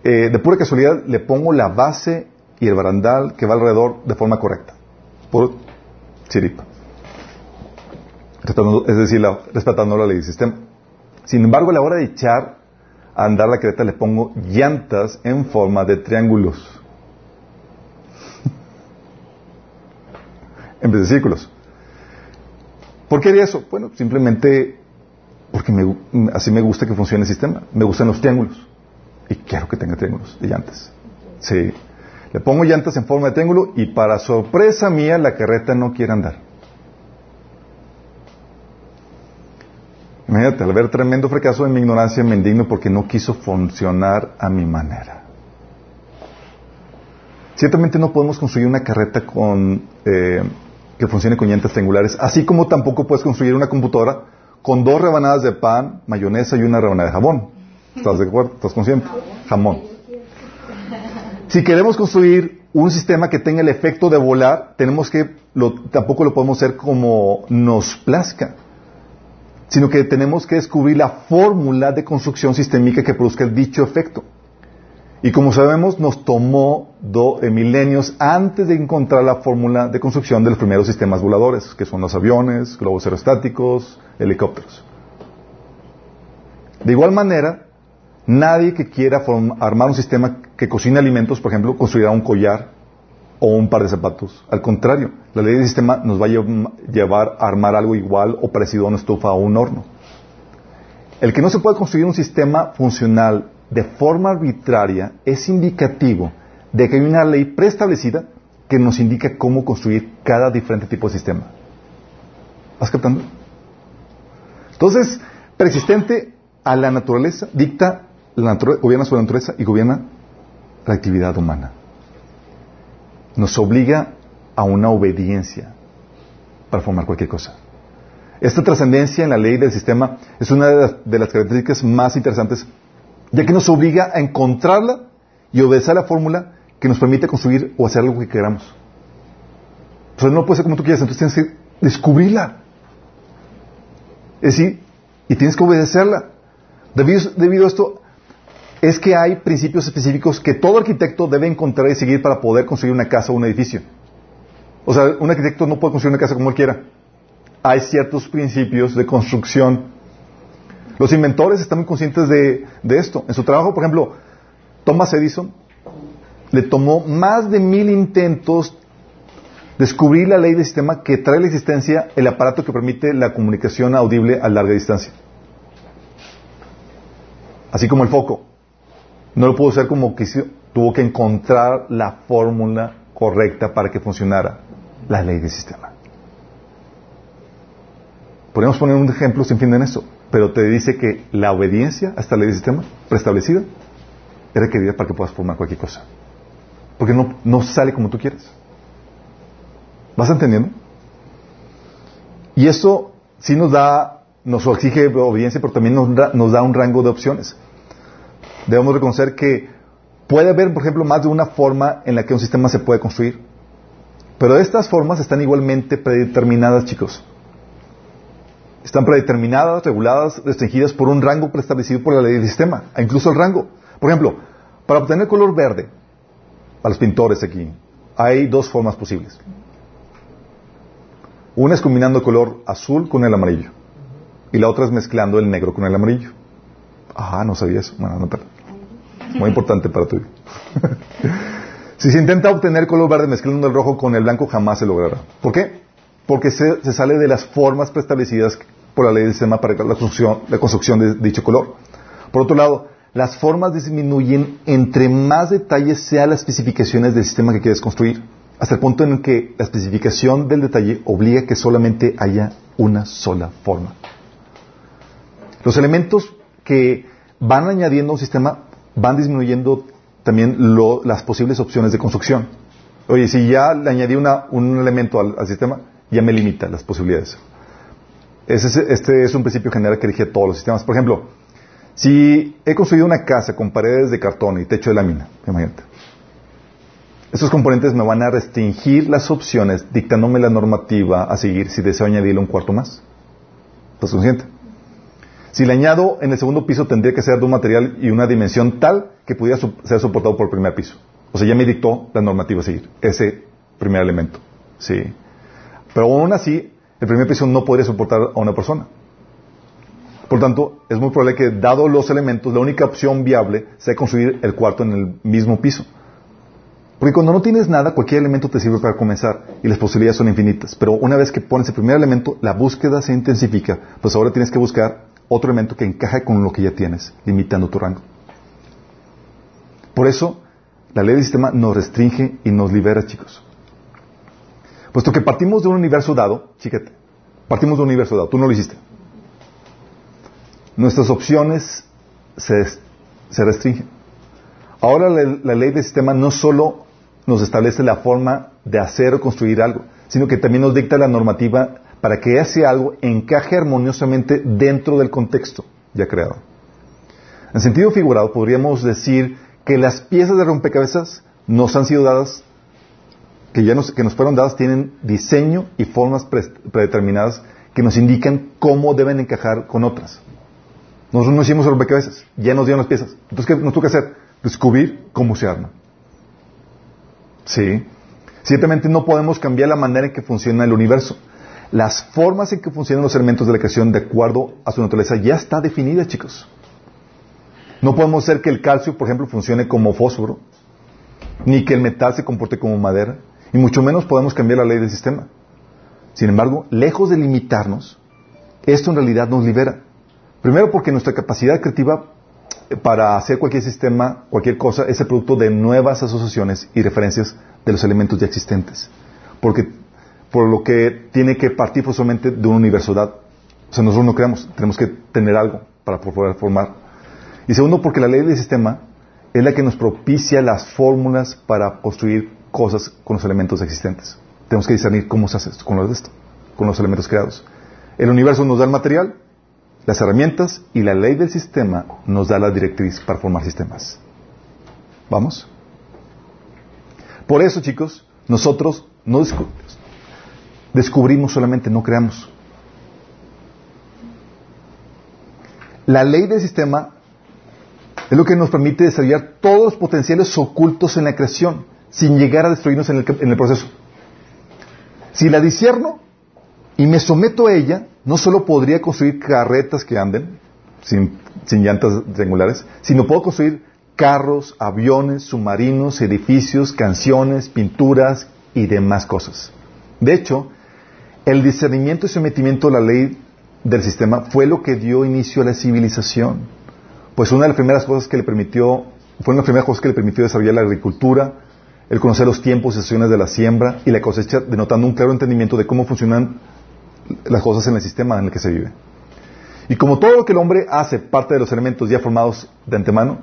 eh, de pura casualidad le pongo la base y el barandal que va alrededor de forma correcta. Por chiripa. Es decir, respetando la ley del sistema. Sin embargo, a la hora de echar a andar la careta le pongo llantas en forma de triángulos. en vez de círculos. ¿Por qué haría eso? Bueno, simplemente porque así me gusta que funcione el sistema. Me gustan los triángulos. Y quiero que tenga triángulos de llantas. Sí. Le pongo llantas en forma de triángulo y para sorpresa mía la carreta no quiere andar. Imagínate, al ver tremendo fracaso en mi ignorancia me indigno porque no quiso funcionar a mi manera. Ciertamente no podemos construir una carreta con, eh, que funcione con llantas triangulares, así como tampoco puedes construir una computadora con dos rebanadas de pan, mayonesa y una rebanada de jabón. ¿Estás de acuerdo? ¿Estás consciente? Jamón. Si queremos construir un sistema que tenga el efecto de volar, tenemos que, tampoco lo podemos hacer como nos plazca, sino que tenemos que descubrir la fórmula de construcción sistémica que produzca dicho efecto. Y como sabemos, nos tomó dos eh, milenios antes de encontrar la fórmula de construcción de los primeros sistemas voladores, que son los aviones, globos aerostáticos, helicópteros. De igual manera, nadie que quiera armar un sistema que cocine alimentos, por ejemplo, construirá un collar o un par de zapatos. Al contrario, la ley del sistema nos va a llevar a armar algo igual o parecido a una estufa o un horno. El que no se pueda construir un sistema funcional de forma arbitraria es indicativo de que hay una ley preestablecida que nos indica cómo construir cada diferente tipo de sistema. ¿Vas captando? Entonces, persistente a la naturaleza, dicta, la gobierna su naturaleza y gobierna la actividad humana. Nos obliga a una obediencia para formar cualquier cosa. Esta trascendencia en la ley del sistema es una de las características más interesantes ya que nos obliga a encontrarla y obedecer la fórmula que nos permite construir o hacer algo que queramos. Pues no puede ser como tú quieras, entonces tienes que descubrirla. Es decir, y tienes que obedecerla. Debido, a esto, es que hay principios específicos que todo arquitecto debe encontrar y seguir para poder construir una casa o un edificio. O sea, un arquitecto no puede construir una casa como él quiera. Hay ciertos principios de construcción los inventores están muy conscientes de, esto. En su trabajo, por ejemplo, Thomas Edison le tomó más de mil intentos descubrir la ley del sistema que trae la existencia el aparato que permite la comunicación audible a larga distancia. Así como el foco. No lo pudo hacer como que tuvo que encontrar la fórmula correcta para que funcionara la ley del sistema. Podemos poner un ejemplo sin fin en eso pero te dice que la obediencia a esta ley del sistema preestablecida es requerida para que puedas formar cualquier cosa. Porque no, no sale como tú quieres. ¿Vas entendiendo? Y eso sí nos da, nos exige obediencia, pero también nos da, nos da un rango de opciones. Debemos reconocer que puede haber, por ejemplo, más de una forma en la que un sistema se puede construir. Pero estas formas están igualmente predeterminadas, chicos están predeterminadas, reguladas, restringidas por un rango preestablecido por la ley del sistema, e incluso el rango. Por ejemplo, para obtener color verde, a los pintores aquí, hay dos formas posibles. Una es combinando el color azul con el amarillo, y la otra es mezclando el negro con el amarillo. Ah, no sabía eso. Bueno, no, Muy importante para tu si se intenta obtener color verde mezclando el rojo con el blanco, jamás se logrará. ¿Por qué? Porque se, se sale de las formas preestablecidas por la ley del sistema para la construcción, la construcción de dicho color. Por otro lado, las formas disminuyen entre más detalles sean las especificaciones del sistema que quieres construir, hasta el punto en que la especificación del detalle obliga que solamente haya una sola forma. Los elementos que van añadiendo a un sistema van disminuyendo también las posibles opciones de construcción. Oye, si ya le añadí un elemento al sistema, ya me limita las posibilidades este es un principio general que rige todos los sistemas. Por ejemplo, si he construido una casa con paredes de cartón y techo de lámina, imagínate. Estos componentes me van a restringir las opciones dictándome la normativa a seguir si deseo añadirle un cuarto más. ¿Estás consciente? Si le añado en el segundo piso tendría que ser de un material y una dimensión tal que pudiera ser soportado por el primer piso. O sea, ya me dictó la normativa a seguir, ese primer elemento. Sí. Pero aún así, el primer piso no podría soportar a una persona. Por tanto, es muy probable que, dado los elementos, la única opción viable sea construir el cuarto en el mismo piso. Porque cuando no tienes nada, cualquier elemento te sirve para comenzar y las posibilidades son infinitas. Pero una vez que pones el primer elemento, la búsqueda se intensifica. Pues ahora tienes que buscar otro elemento que encaje con lo que ya tienes, limitando tu rango. Por eso, La ley del sistema nos restringe y nos libera, chicos. Puesto que partimos de un universo dado, fíjate, partimos de un universo dado, tú no lo hiciste. Nuestras opciones se, se restringen. Ahora la, la ley del sistema no solo nos establece la forma de hacer o construir algo, sino que también nos dicta la normativa para que ese algo encaje armoniosamente dentro del contexto ya creado. En sentido figurado, podríamos decir que las piezas de rompecabezas nos han sido dadas, que ya nos, que nos fueron dadas, tienen diseño y formas predeterminadas que nos indican cómo deben encajar con otras. Nosotros no hicimos rompecabezas, ya nos dieron las piezas. Entonces, ¿qué nos toca hacer? Descubrir cómo se arma. Sí. Ciertamente no podemos cambiar la manera en que funciona el universo. Las formas en que funcionan los elementos de la creación de acuerdo a su naturaleza ya está definida, chicos. No podemos hacer que el calcio, por ejemplo, funcione como fósforo, ni que el metal se comporte como madera, y mucho menos podemos cambiar la ley del sistema. Sin embargo, lejos de limitarnos, esto en realidad nos libera. Primero porque nuestra capacidad creativa para hacer cualquier sistema, cualquier cosa, es el producto de nuevas asociaciones y referencias de los elementos ya existentes. Porque, por lo que tiene que partir forzosamente de un universo dado. O sea, nosotros no creamos, tenemos que tener algo para poder formar y segundo, porque la ley del sistema es la que nos propicia las fórmulas para construir cosas con los elementos existentes. Tenemos que discernir cómo se hace esto, con, esto, con los elementos creados. El universo nos da el material, las herramientas y la ley del sistema nos da la directriz para formar sistemas. ¿Vamos? Por eso, chicos, nosotros no descubrimos solamente, no creamos. La ley del sistema es lo que nos permite desarrollar todos los potenciales ocultos en la creación, sin llegar a destruirnos en el, proceso. Si la disierno y me someto a ella, no solo podría construir carretas que anden, sin, sin llantas triangulares, sino puedo construir carros, aviones, submarinos, edificios, canciones, pinturas y demás cosas. De hecho, el discernimiento y sometimiento a la ley del sistema fue lo que dio inicio a la civilización. Pues una de las primeras cosas que le permitió, fue una de las primeras cosas que le permitió desarrollar la agricultura, el conocer los tiempos y estaciones de la siembra y la cosecha, denotando un claro entendimiento de cómo funcionan las cosas en el sistema en el que se vive. Y como todo lo que el hombre hace parte de los elementos ya formados de antemano,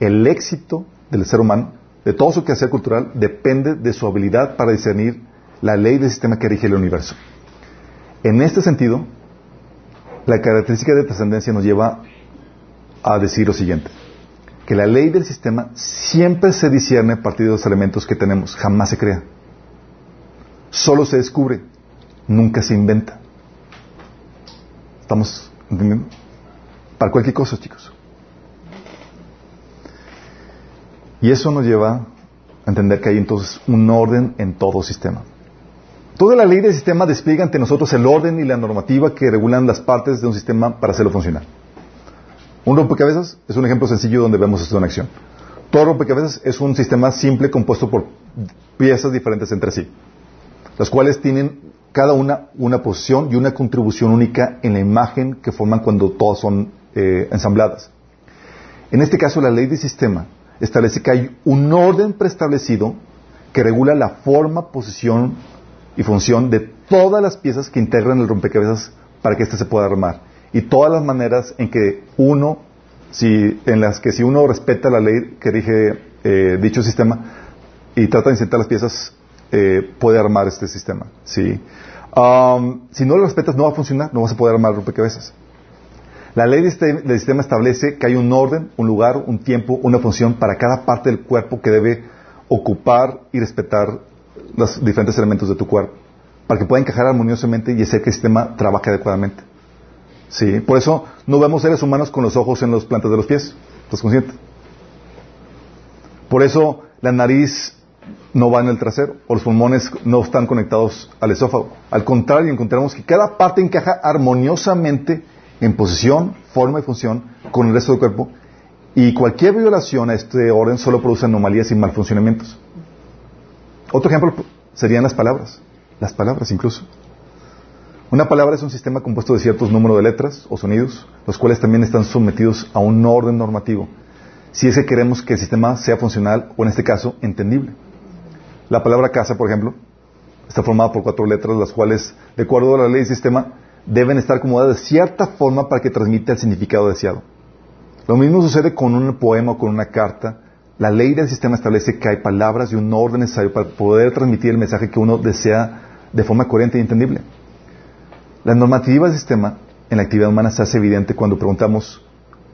el éxito del ser humano, de todo su quehacer cultural, depende de su habilidad para discernir la ley del sistema que rige el universo. En este sentido, la característica de trascendencia nos lleva a decir lo siguiente, que la ley del sistema siempre se discierne a partir de los elementos que tenemos, jamás se crea. Solo se descubre, nunca se inventa. ¿Estamos entendiendo? Para cualquier cosa, chicos. Y eso nos lleva a entender que hay entonces un orden en todo sistema. Toda la ley del sistema despliega ante nosotros el orden y la normativa que regulan las partes de un sistema para hacerlo funcionar. Un rompecabezas es un ejemplo sencillo donde vemos esto en acción. Todo rompecabezas es un sistema simple compuesto por piezas diferentes entre sí, las cuales tienen cada una una posición y una contribución única en la imagen que forman cuando todas son eh, ensambladas. En este caso, la ley de sistema establece que hay un orden preestablecido que regula la forma, posición y función de todas las piezas que integran el rompecabezas para que éste se pueda armar y todas las maneras en que uno, si, en las que si uno respeta la ley que rige eh, dicho sistema y trata de insertar las piezas, eh, puede armar este sistema. si no lo respetas, no va a funcionar, no vas a poder armar rompecabezas. La ley este, del sistema establece que hay un orden, un lugar, un tiempo, una función para cada parte del cuerpo que debe ocupar y respetar los diferentes elementos de tu cuerpo, para que pueda encajar armoniosamente y hacer que el sistema trabaje adecuadamente. Sí, por eso no vemos seres humanos con los ojos en las plantas de los pies. ¿Estás consciente? Por eso la nariz no va en el trasero o los pulmones no están conectados al esófago. Al contrario, encontramos que cada parte encaja armoniosamente en posición, forma y función con el resto del cuerpo y cualquier violación a este orden solo produce anomalías y malfuncionamientos. Otro ejemplo serían las palabras, las palabras incluso. Una palabra es un sistema compuesto de ciertos números de letras o sonidos, los cuales también están sometidos a un orden normativo. si es que queremos que el sistema sea funcional o en este caso entendible. La palabra casa, por ejemplo, está formada por cuatro letras, las cuales, de acuerdo a la ley del sistema, deben estar acomodadas de cierta forma para que transmita el significado deseado. Lo mismo sucede con un poema o con una carta. La ley del sistema establece que hay palabras y un orden necesario para poder transmitir el mensaje que uno desea de forma coherente y entendible. La normativa del sistema en la actividad humana se hace evidente cuando preguntamos,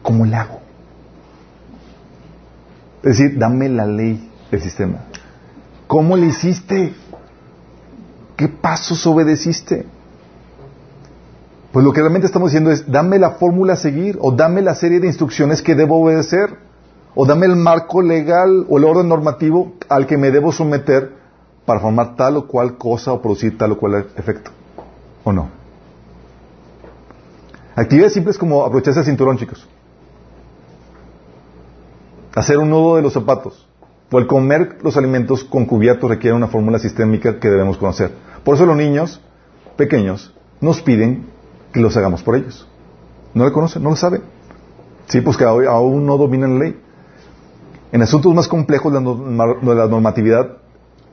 ¿cómo le hago? Es decir, dame la ley del sistema. ¿Cómo le hiciste? ¿Qué pasos obedeciste? Pues lo que realmente estamos diciendo es, dame la fórmula a seguir, o dame la serie de instrucciones que debo obedecer, o dame el marco legal o el orden normativo al que me debo someter para formar tal o cual cosa o producir tal o cual efecto. ¿O no? Actividades simples como aprovecharse el cinturón, chicos. Hacer un nudo de los zapatos. O el comer los alimentos con cubierto requiere una fórmula sistémica que debemos conocer. Por eso los niños pequeños nos piden que los hagamos por ellos. No lo conocen, no lo saben. Sí, pues que aún no dominan la ley. En asuntos más complejos de la normatividad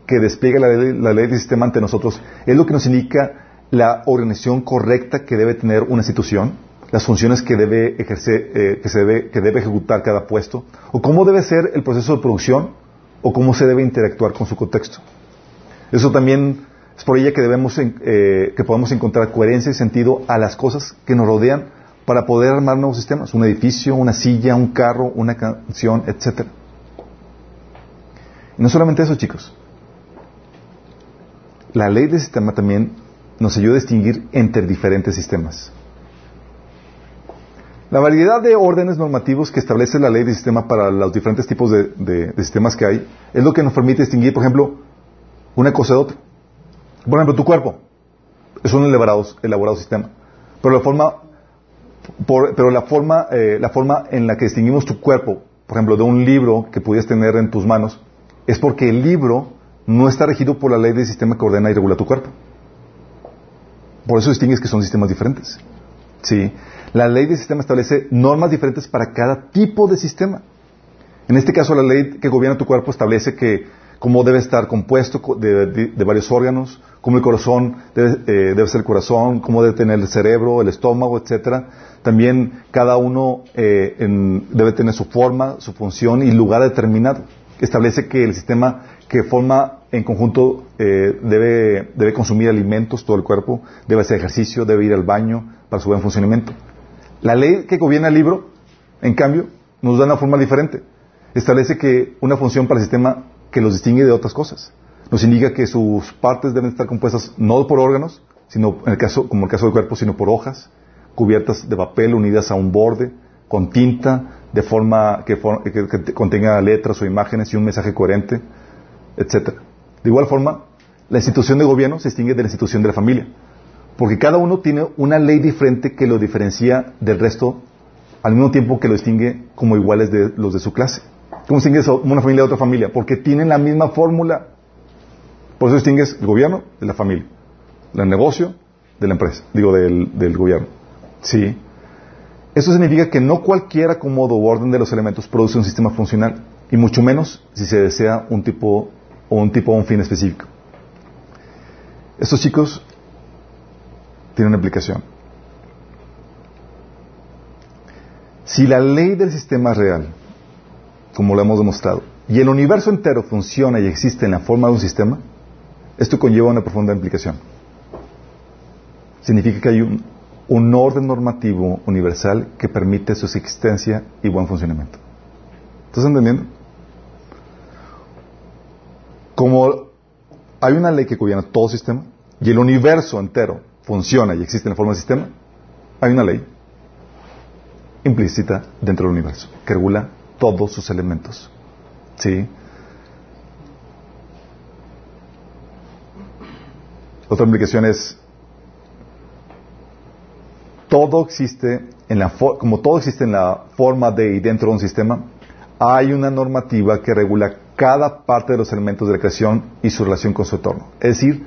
que despliega la ley, la ley del sistema ante nosotros es lo que nos indica la organización correcta que debe tener una institución, las funciones que debe ejercer, eh, que se debe, que debe ejecutar cada puesto, o cómo debe ser el proceso de producción, o cómo se debe interactuar con su contexto. Eso también es por ella que debemos, eh, que podemos encontrar coherencia y sentido a las cosas que nos rodean para poder armar nuevos sistemas, un edificio, una silla, un carro, una canción, etc. Y no solamente eso, chicos. La ley del sistema también nos ayuda a distinguir entre diferentes sistemas. La variedad de órdenes normativos que establece la ley de sistema para los diferentes tipos de, sistemas que hay es lo que nos permite distinguir, por ejemplo, una cosa de otra. Por ejemplo, tu cuerpo es un elaborado, elaborado sistema, pero la forma, pero la forma, eh, la forma en la que distinguimos tu cuerpo, por ejemplo, de un libro que pudieras tener en tus manos, es porque el libro no está regido por la ley del sistema que ordena y regula tu cuerpo. Por eso distingues que son sistemas diferentes. ¿Sí? La ley del sistema establece normas diferentes para cada tipo de sistema. En este caso, la ley que gobierna tu cuerpo establece que cómo debe estar compuesto de, varios órganos, cómo el corazón debe, eh, debe, ser el corazón, cómo debe tener el cerebro, el estómago, etcétera. También cada uno eh, debe tener su forma, su función y lugar determinado. Establece que el sistema que forma en conjunto eh, debe, debe consumir alimentos, todo el cuerpo, debe hacer ejercicio, debe ir al baño para su buen funcionamiento. La ley que gobierna el libro, en cambio, nos da una forma diferente. Establece que una función para el sistema que los distingue de otras cosas. Nos indica que sus partes deben estar compuestas no por órganos, sino en el caso, como el caso del cuerpo, sino por hojas, cubiertas de papel unidas a un borde, con tinta, de forma que, que contenga letras o imágenes y un mensaje coherente, etc. De igual forma, la institución de gobierno se distingue de la institución de la familia. Porque cada uno tiene una ley diferente que lo diferencia del resto, al mismo tiempo que lo distingue como iguales de los de su clase. ¿Cómo distingues una familia de otra familia? Porque tienen la misma fórmula. Por eso distingues el gobierno de la familia, el negocio de la empresa, digo, del, gobierno. ¿Sí? Eso significa que no cualquier acomodo o orden de los elementos produce un sistema funcional, y mucho menos si se desea un tipo o un tipo o un fin específico. Estos chicos tiene una implicación. Si la ley del sistema es real, como lo hemos demostrado, y el universo entero funciona y existe en la forma de un sistema, esto conlleva una profunda implicación. Significa que hay un, un orden normativo universal que permite su existencia y buen funcionamiento. ¿Estás entendiendo? Como hay una ley que gobierna todo sistema y el universo entero funciona y existe en la forma de sistema, hay una ley implícita dentro del universo que regula todos sus elementos. ¿Sí? Otra implicación es todo existe en la como todo existe en la forma de y dentro de un sistema, hay una normativa que regula cada parte de los elementos de la creación y su relación con su entorno. Es decir,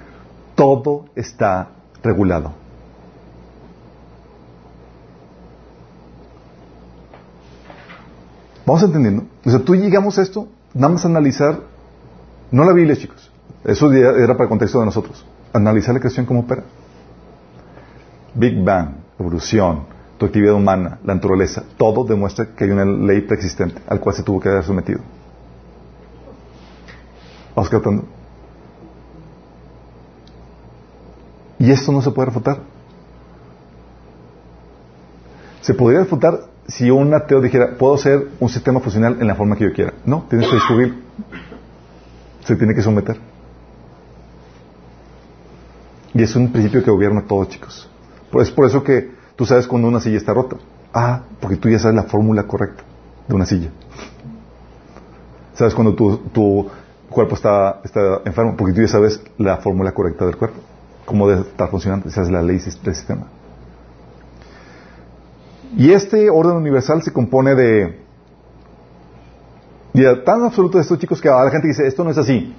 todo está regulado. Vamos entendiendo. O sea, tú llegamos a esto, nada más a analizar, no la Biblia, chicos. Eso era para el contexto de nosotros. Analizar la creación como opera. Big Bang, evolución, tu actividad humana, la naturaleza, todo demuestra que hay una ley preexistente al cual se tuvo que haber sometido. Vamos tratando. Y esto no se puede refutar. Se podría refutar si un ateo dijera, puedo ser un sistema funcional en la forma que yo quiera. No, tienes que descubrir. Se tiene que someter. Y es un principio que gobierna todo, chicos. Es por eso que tú sabes cuando una silla está rota. Ah, porque tú ya sabes la fórmula correcta de una silla. Sabes cuando tu, tu cuerpo está, está enfermo, porque tú ya sabes la fórmula correcta del cuerpo. Cómo debe estar funcionando. Esa es la ley del sistema. Y este orden universal se compone de... Y tan absoluto de esto, chicos, que a la gente dice, esto no es así.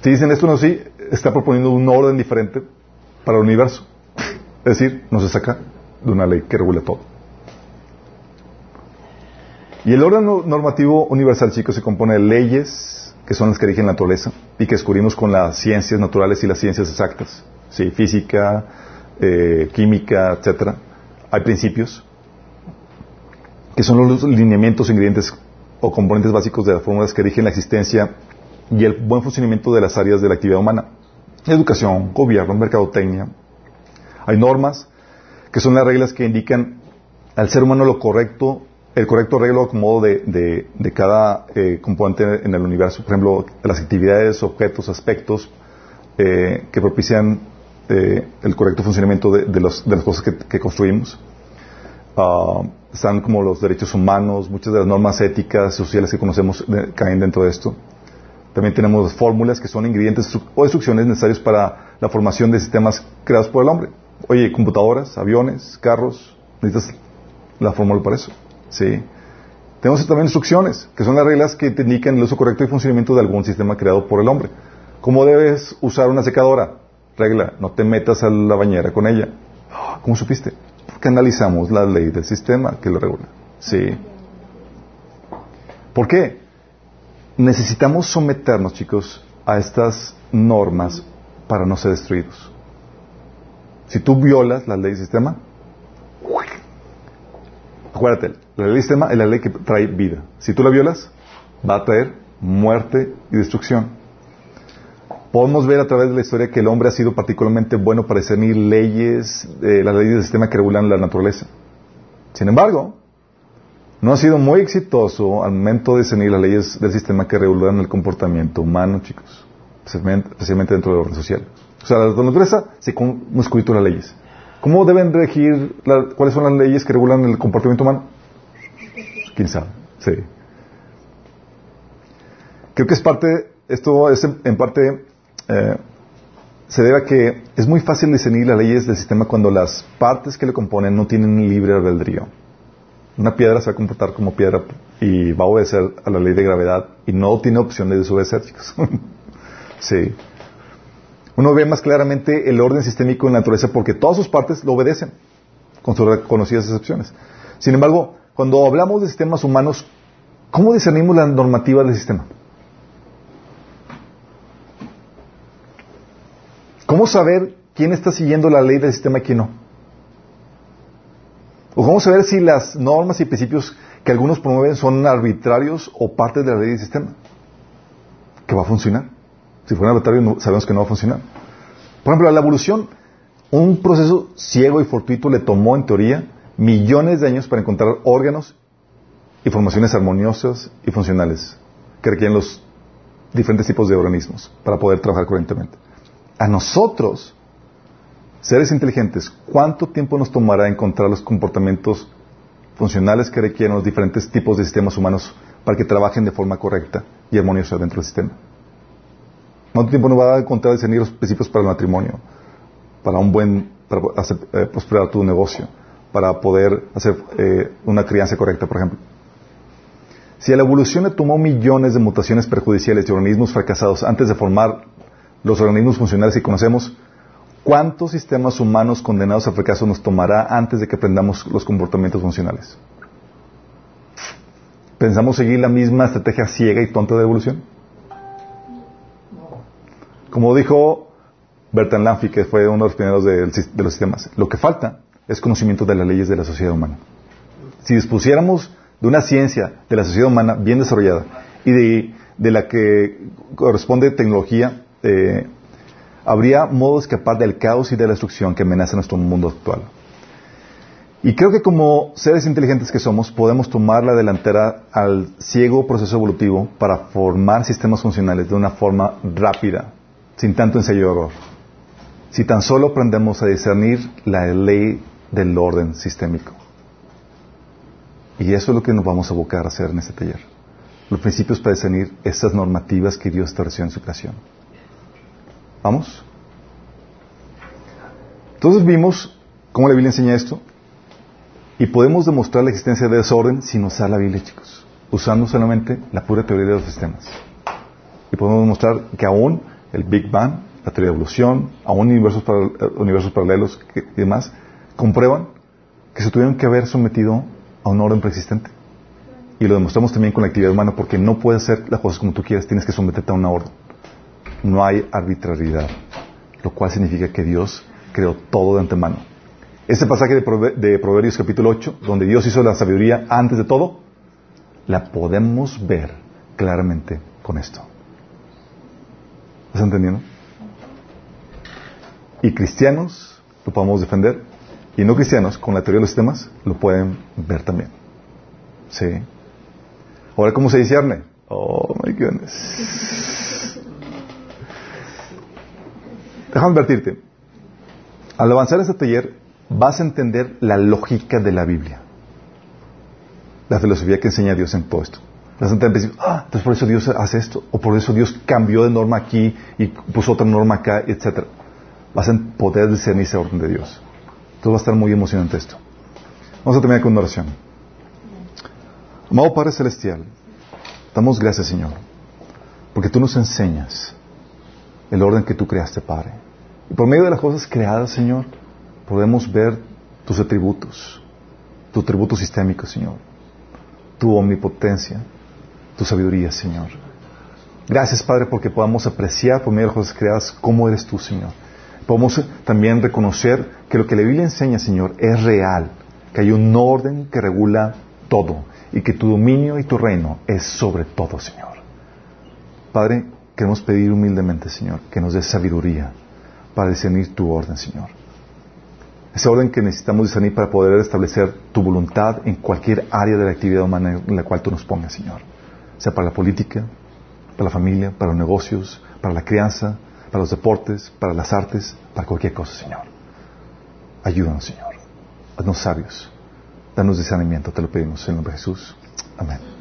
Si dicen esto no es así, está proponiendo un orden diferente para el universo. Es decir, no se saca de una ley que regula todo. Y el orden normativo universal, chicos, se compone de leyes, que son las que rigen la naturaleza, y que descubrimos con las ciencias naturales y las ciencias exactas. Sí, física, eh, química, etcétera hay principios, que son los lineamientos, ingredientes o componentes básicos de las fórmulas que rigen la existencia y el buen funcionamiento de las áreas de la actividad humana. Educación, gobierno, mercadotecnia. Hay normas, que son las reglas que indican al ser humano lo correcto, el correcto arreglo como de, cada eh, componente en el universo. Por ejemplo, las actividades, objetos, aspectos eh, que propician eh, el correcto funcionamiento de, de, las cosas que, construimos. Ah, están como los derechos humanos, muchas de las normas éticas, sociales que conocemos caen dentro de esto. También tenemos fórmulas que son ingredientes o instrucciones necesarios para la formación de sistemas creados por el hombre. Oye, computadoras, aviones, carros, necesitas la fórmula para eso. ¿Sí? Tenemos también instrucciones, que son las reglas que te indican el uso correcto y funcionamiento de algún sistema creado por el hombre. ¿Cómo debes usar una secadora? regla, no te metas a la bañera con ella. ¿Cómo supiste? Porque analizamos la ley del sistema que lo regula. Sí. ¿Por qué? Necesitamos someternos, chicos, a estas normas para no ser destruidos. Si tú violas la ley del sistema, acuérdate, la ley sistema es la ley que trae vida. Si tú la violas, va a traer muerte y destrucción podemos ver a través de la historia que el hombre ha sido particularmente bueno para discernir leyes, eh, las leyes del sistema que regulan la naturaleza. Sin embargo, no ha sido muy exitoso al momento de discernir las leyes del sistema que regulan el comportamiento humano, chicos, especialmente dentro del orden social. O sea, la naturaleza se hemos escrito las leyes. ¿Cómo deben regir, cuáles son las leyes que regulan el comportamiento humano? ¿Quién sabe? Sí. Creo que es parte, esto es en parte eh, se debe a que es muy fácil discernir las leyes del sistema cuando las partes que le componen no tienen libre albedrío. Una piedra se va a comportar como piedra y va a obedecer a la ley de gravedad y no tiene opción de desobedecer, chicos. sí. Uno ve más claramente el orden sistémico en la naturaleza porque todas sus partes lo obedecen, con sus reconocidas excepciones. Sin embargo, cuando hablamos de sistemas humanos, ¿cómo discernimos la normativa del sistema? ¿Cómo saber quién está siguiendo la ley del sistema y quién no? ¿O cómo saber si las normas y principios que algunos promueven son arbitrarios o parte de la ley del sistema? Que va a funcionar. Si fuera arbitrario sabemos que no va a funcionar. Por ejemplo, la evolución, un proceso ciego y fortuito le tomó en teoría millones de años para encontrar órganos y formaciones armoniosas y funcionales que requieren los diferentes tipos de organismos para poder trabajar correctamente a nosotros, seres inteligentes, ¿cuánto tiempo nos tomará encontrar los comportamientos funcionales que requieren los diferentes tipos de sistemas humanos para que trabajen de forma correcta y armoniosa dentro del sistema? ¿Cuánto tiempo nos va a encontrar discernir los principios para el matrimonio, para un buen, para eh, prosperar tu negocio, para poder hacer eh, una crianza correcta, por ejemplo? Si a la evolución le tomó millones de mutaciones perjudiciales y organismos fracasados antes de formar los organismos funcionales que conocemos, ¿cuántos sistemas humanos condenados a fracaso nos tomará antes de que aprendamos los comportamientos funcionales? ¿Pensamos seguir la misma estrategia ciega y tonta de evolución? Como dijo Bertrand Lanfi, que fue uno de los primeros de, los sistemas, lo que falta es conocimiento de las leyes de la sociedad humana. Si dispusiéramos de una ciencia de la sociedad humana bien desarrollada y de, de la que corresponde tecnología, eh, habría modo de escapar del caos y de la destrucción que amenaza nuestro mundo actual. Y creo que como seres inteligentes que somos, podemos tomar la delantera al ciego proceso evolutivo para formar sistemas funcionales de una forma rápida, sin tanto ensayo y error. Si tan solo aprendemos a discernir la ley del orden sistémico. Y eso es lo que nos vamos a abocar a hacer en este taller. Los principios para discernir esas normativas que Dios estableció en su creación. ¿Vamos? Entonces vimos cómo la Biblia enseña esto y podemos demostrar la existencia de desorden sin usar la Biblia, chicos, usando solamente la pura teoría de los sistemas. Y podemos demostrar que aún el Big Bang, la teoría de evolución, aún universos, universos paralelos y demás, comprueban que se tuvieron que haber sometido a un orden preexistente. Y lo demostramos también con la actividad humana porque no puedes hacer las cosas como tú quieras, tienes que someterte a una orden. No hay arbitrariedad, lo cual significa que Dios creó todo de antemano. Ese pasaje de, Proverbios capítulo 8, donde Dios hizo la sabiduría antes de todo, la podemos ver claramente con esto. ¿Estás entendiendo? Y cristianos lo podemos defender y no cristianos con la teoría de los sistemas lo pueden ver también. ¿Sí? Ahora, ¿cómo se discierne? Oh, my goodness. Déjame advertirte. Al avanzar este taller, vas a entender la lógica de la Biblia. La filosofía que enseña Dios en todo esto. Ah, entonces por eso Dios hace esto, o por eso Dios cambió de norma aquí y puso otra norma acá, etc. Vas a poder discernir ese orden de Dios. Entonces va a estar muy emocionante esto. Vamos a terminar con una oración. Amado Padre Celestial, damos gracias, Señor, porque tú nos enseñas el orden que tú creaste, Padre. Y por medio de las cosas creadas, Señor, podemos ver tus atributos, tu atributo sistémico, Señor, tu omnipotencia, tu sabiduría, Señor. Gracias, Padre, porque podamos apreciar por medio de las cosas creadas cómo eres tú, Señor. Podemos también reconocer que lo que la Biblia enseña, Señor, es real, que hay un orden que regula todo y que tu dominio y tu reino es sobre todo, Señor. Padre, queremos pedir humildemente, Señor, que nos des sabiduría para discernir tu orden, Señor. Ese orden que necesitamos discernir para poder establecer tu voluntad en cualquier área de la actividad humana en la cual tú nos pongas, Señor. Sea para la política, para la familia, para los negocios, para la crianza, para los deportes, para las artes, para cualquier cosa, Señor. Ayúdanos, Señor. Haznos sabios. Danos discernimiento, te lo pedimos en el nombre de Jesús. Amén.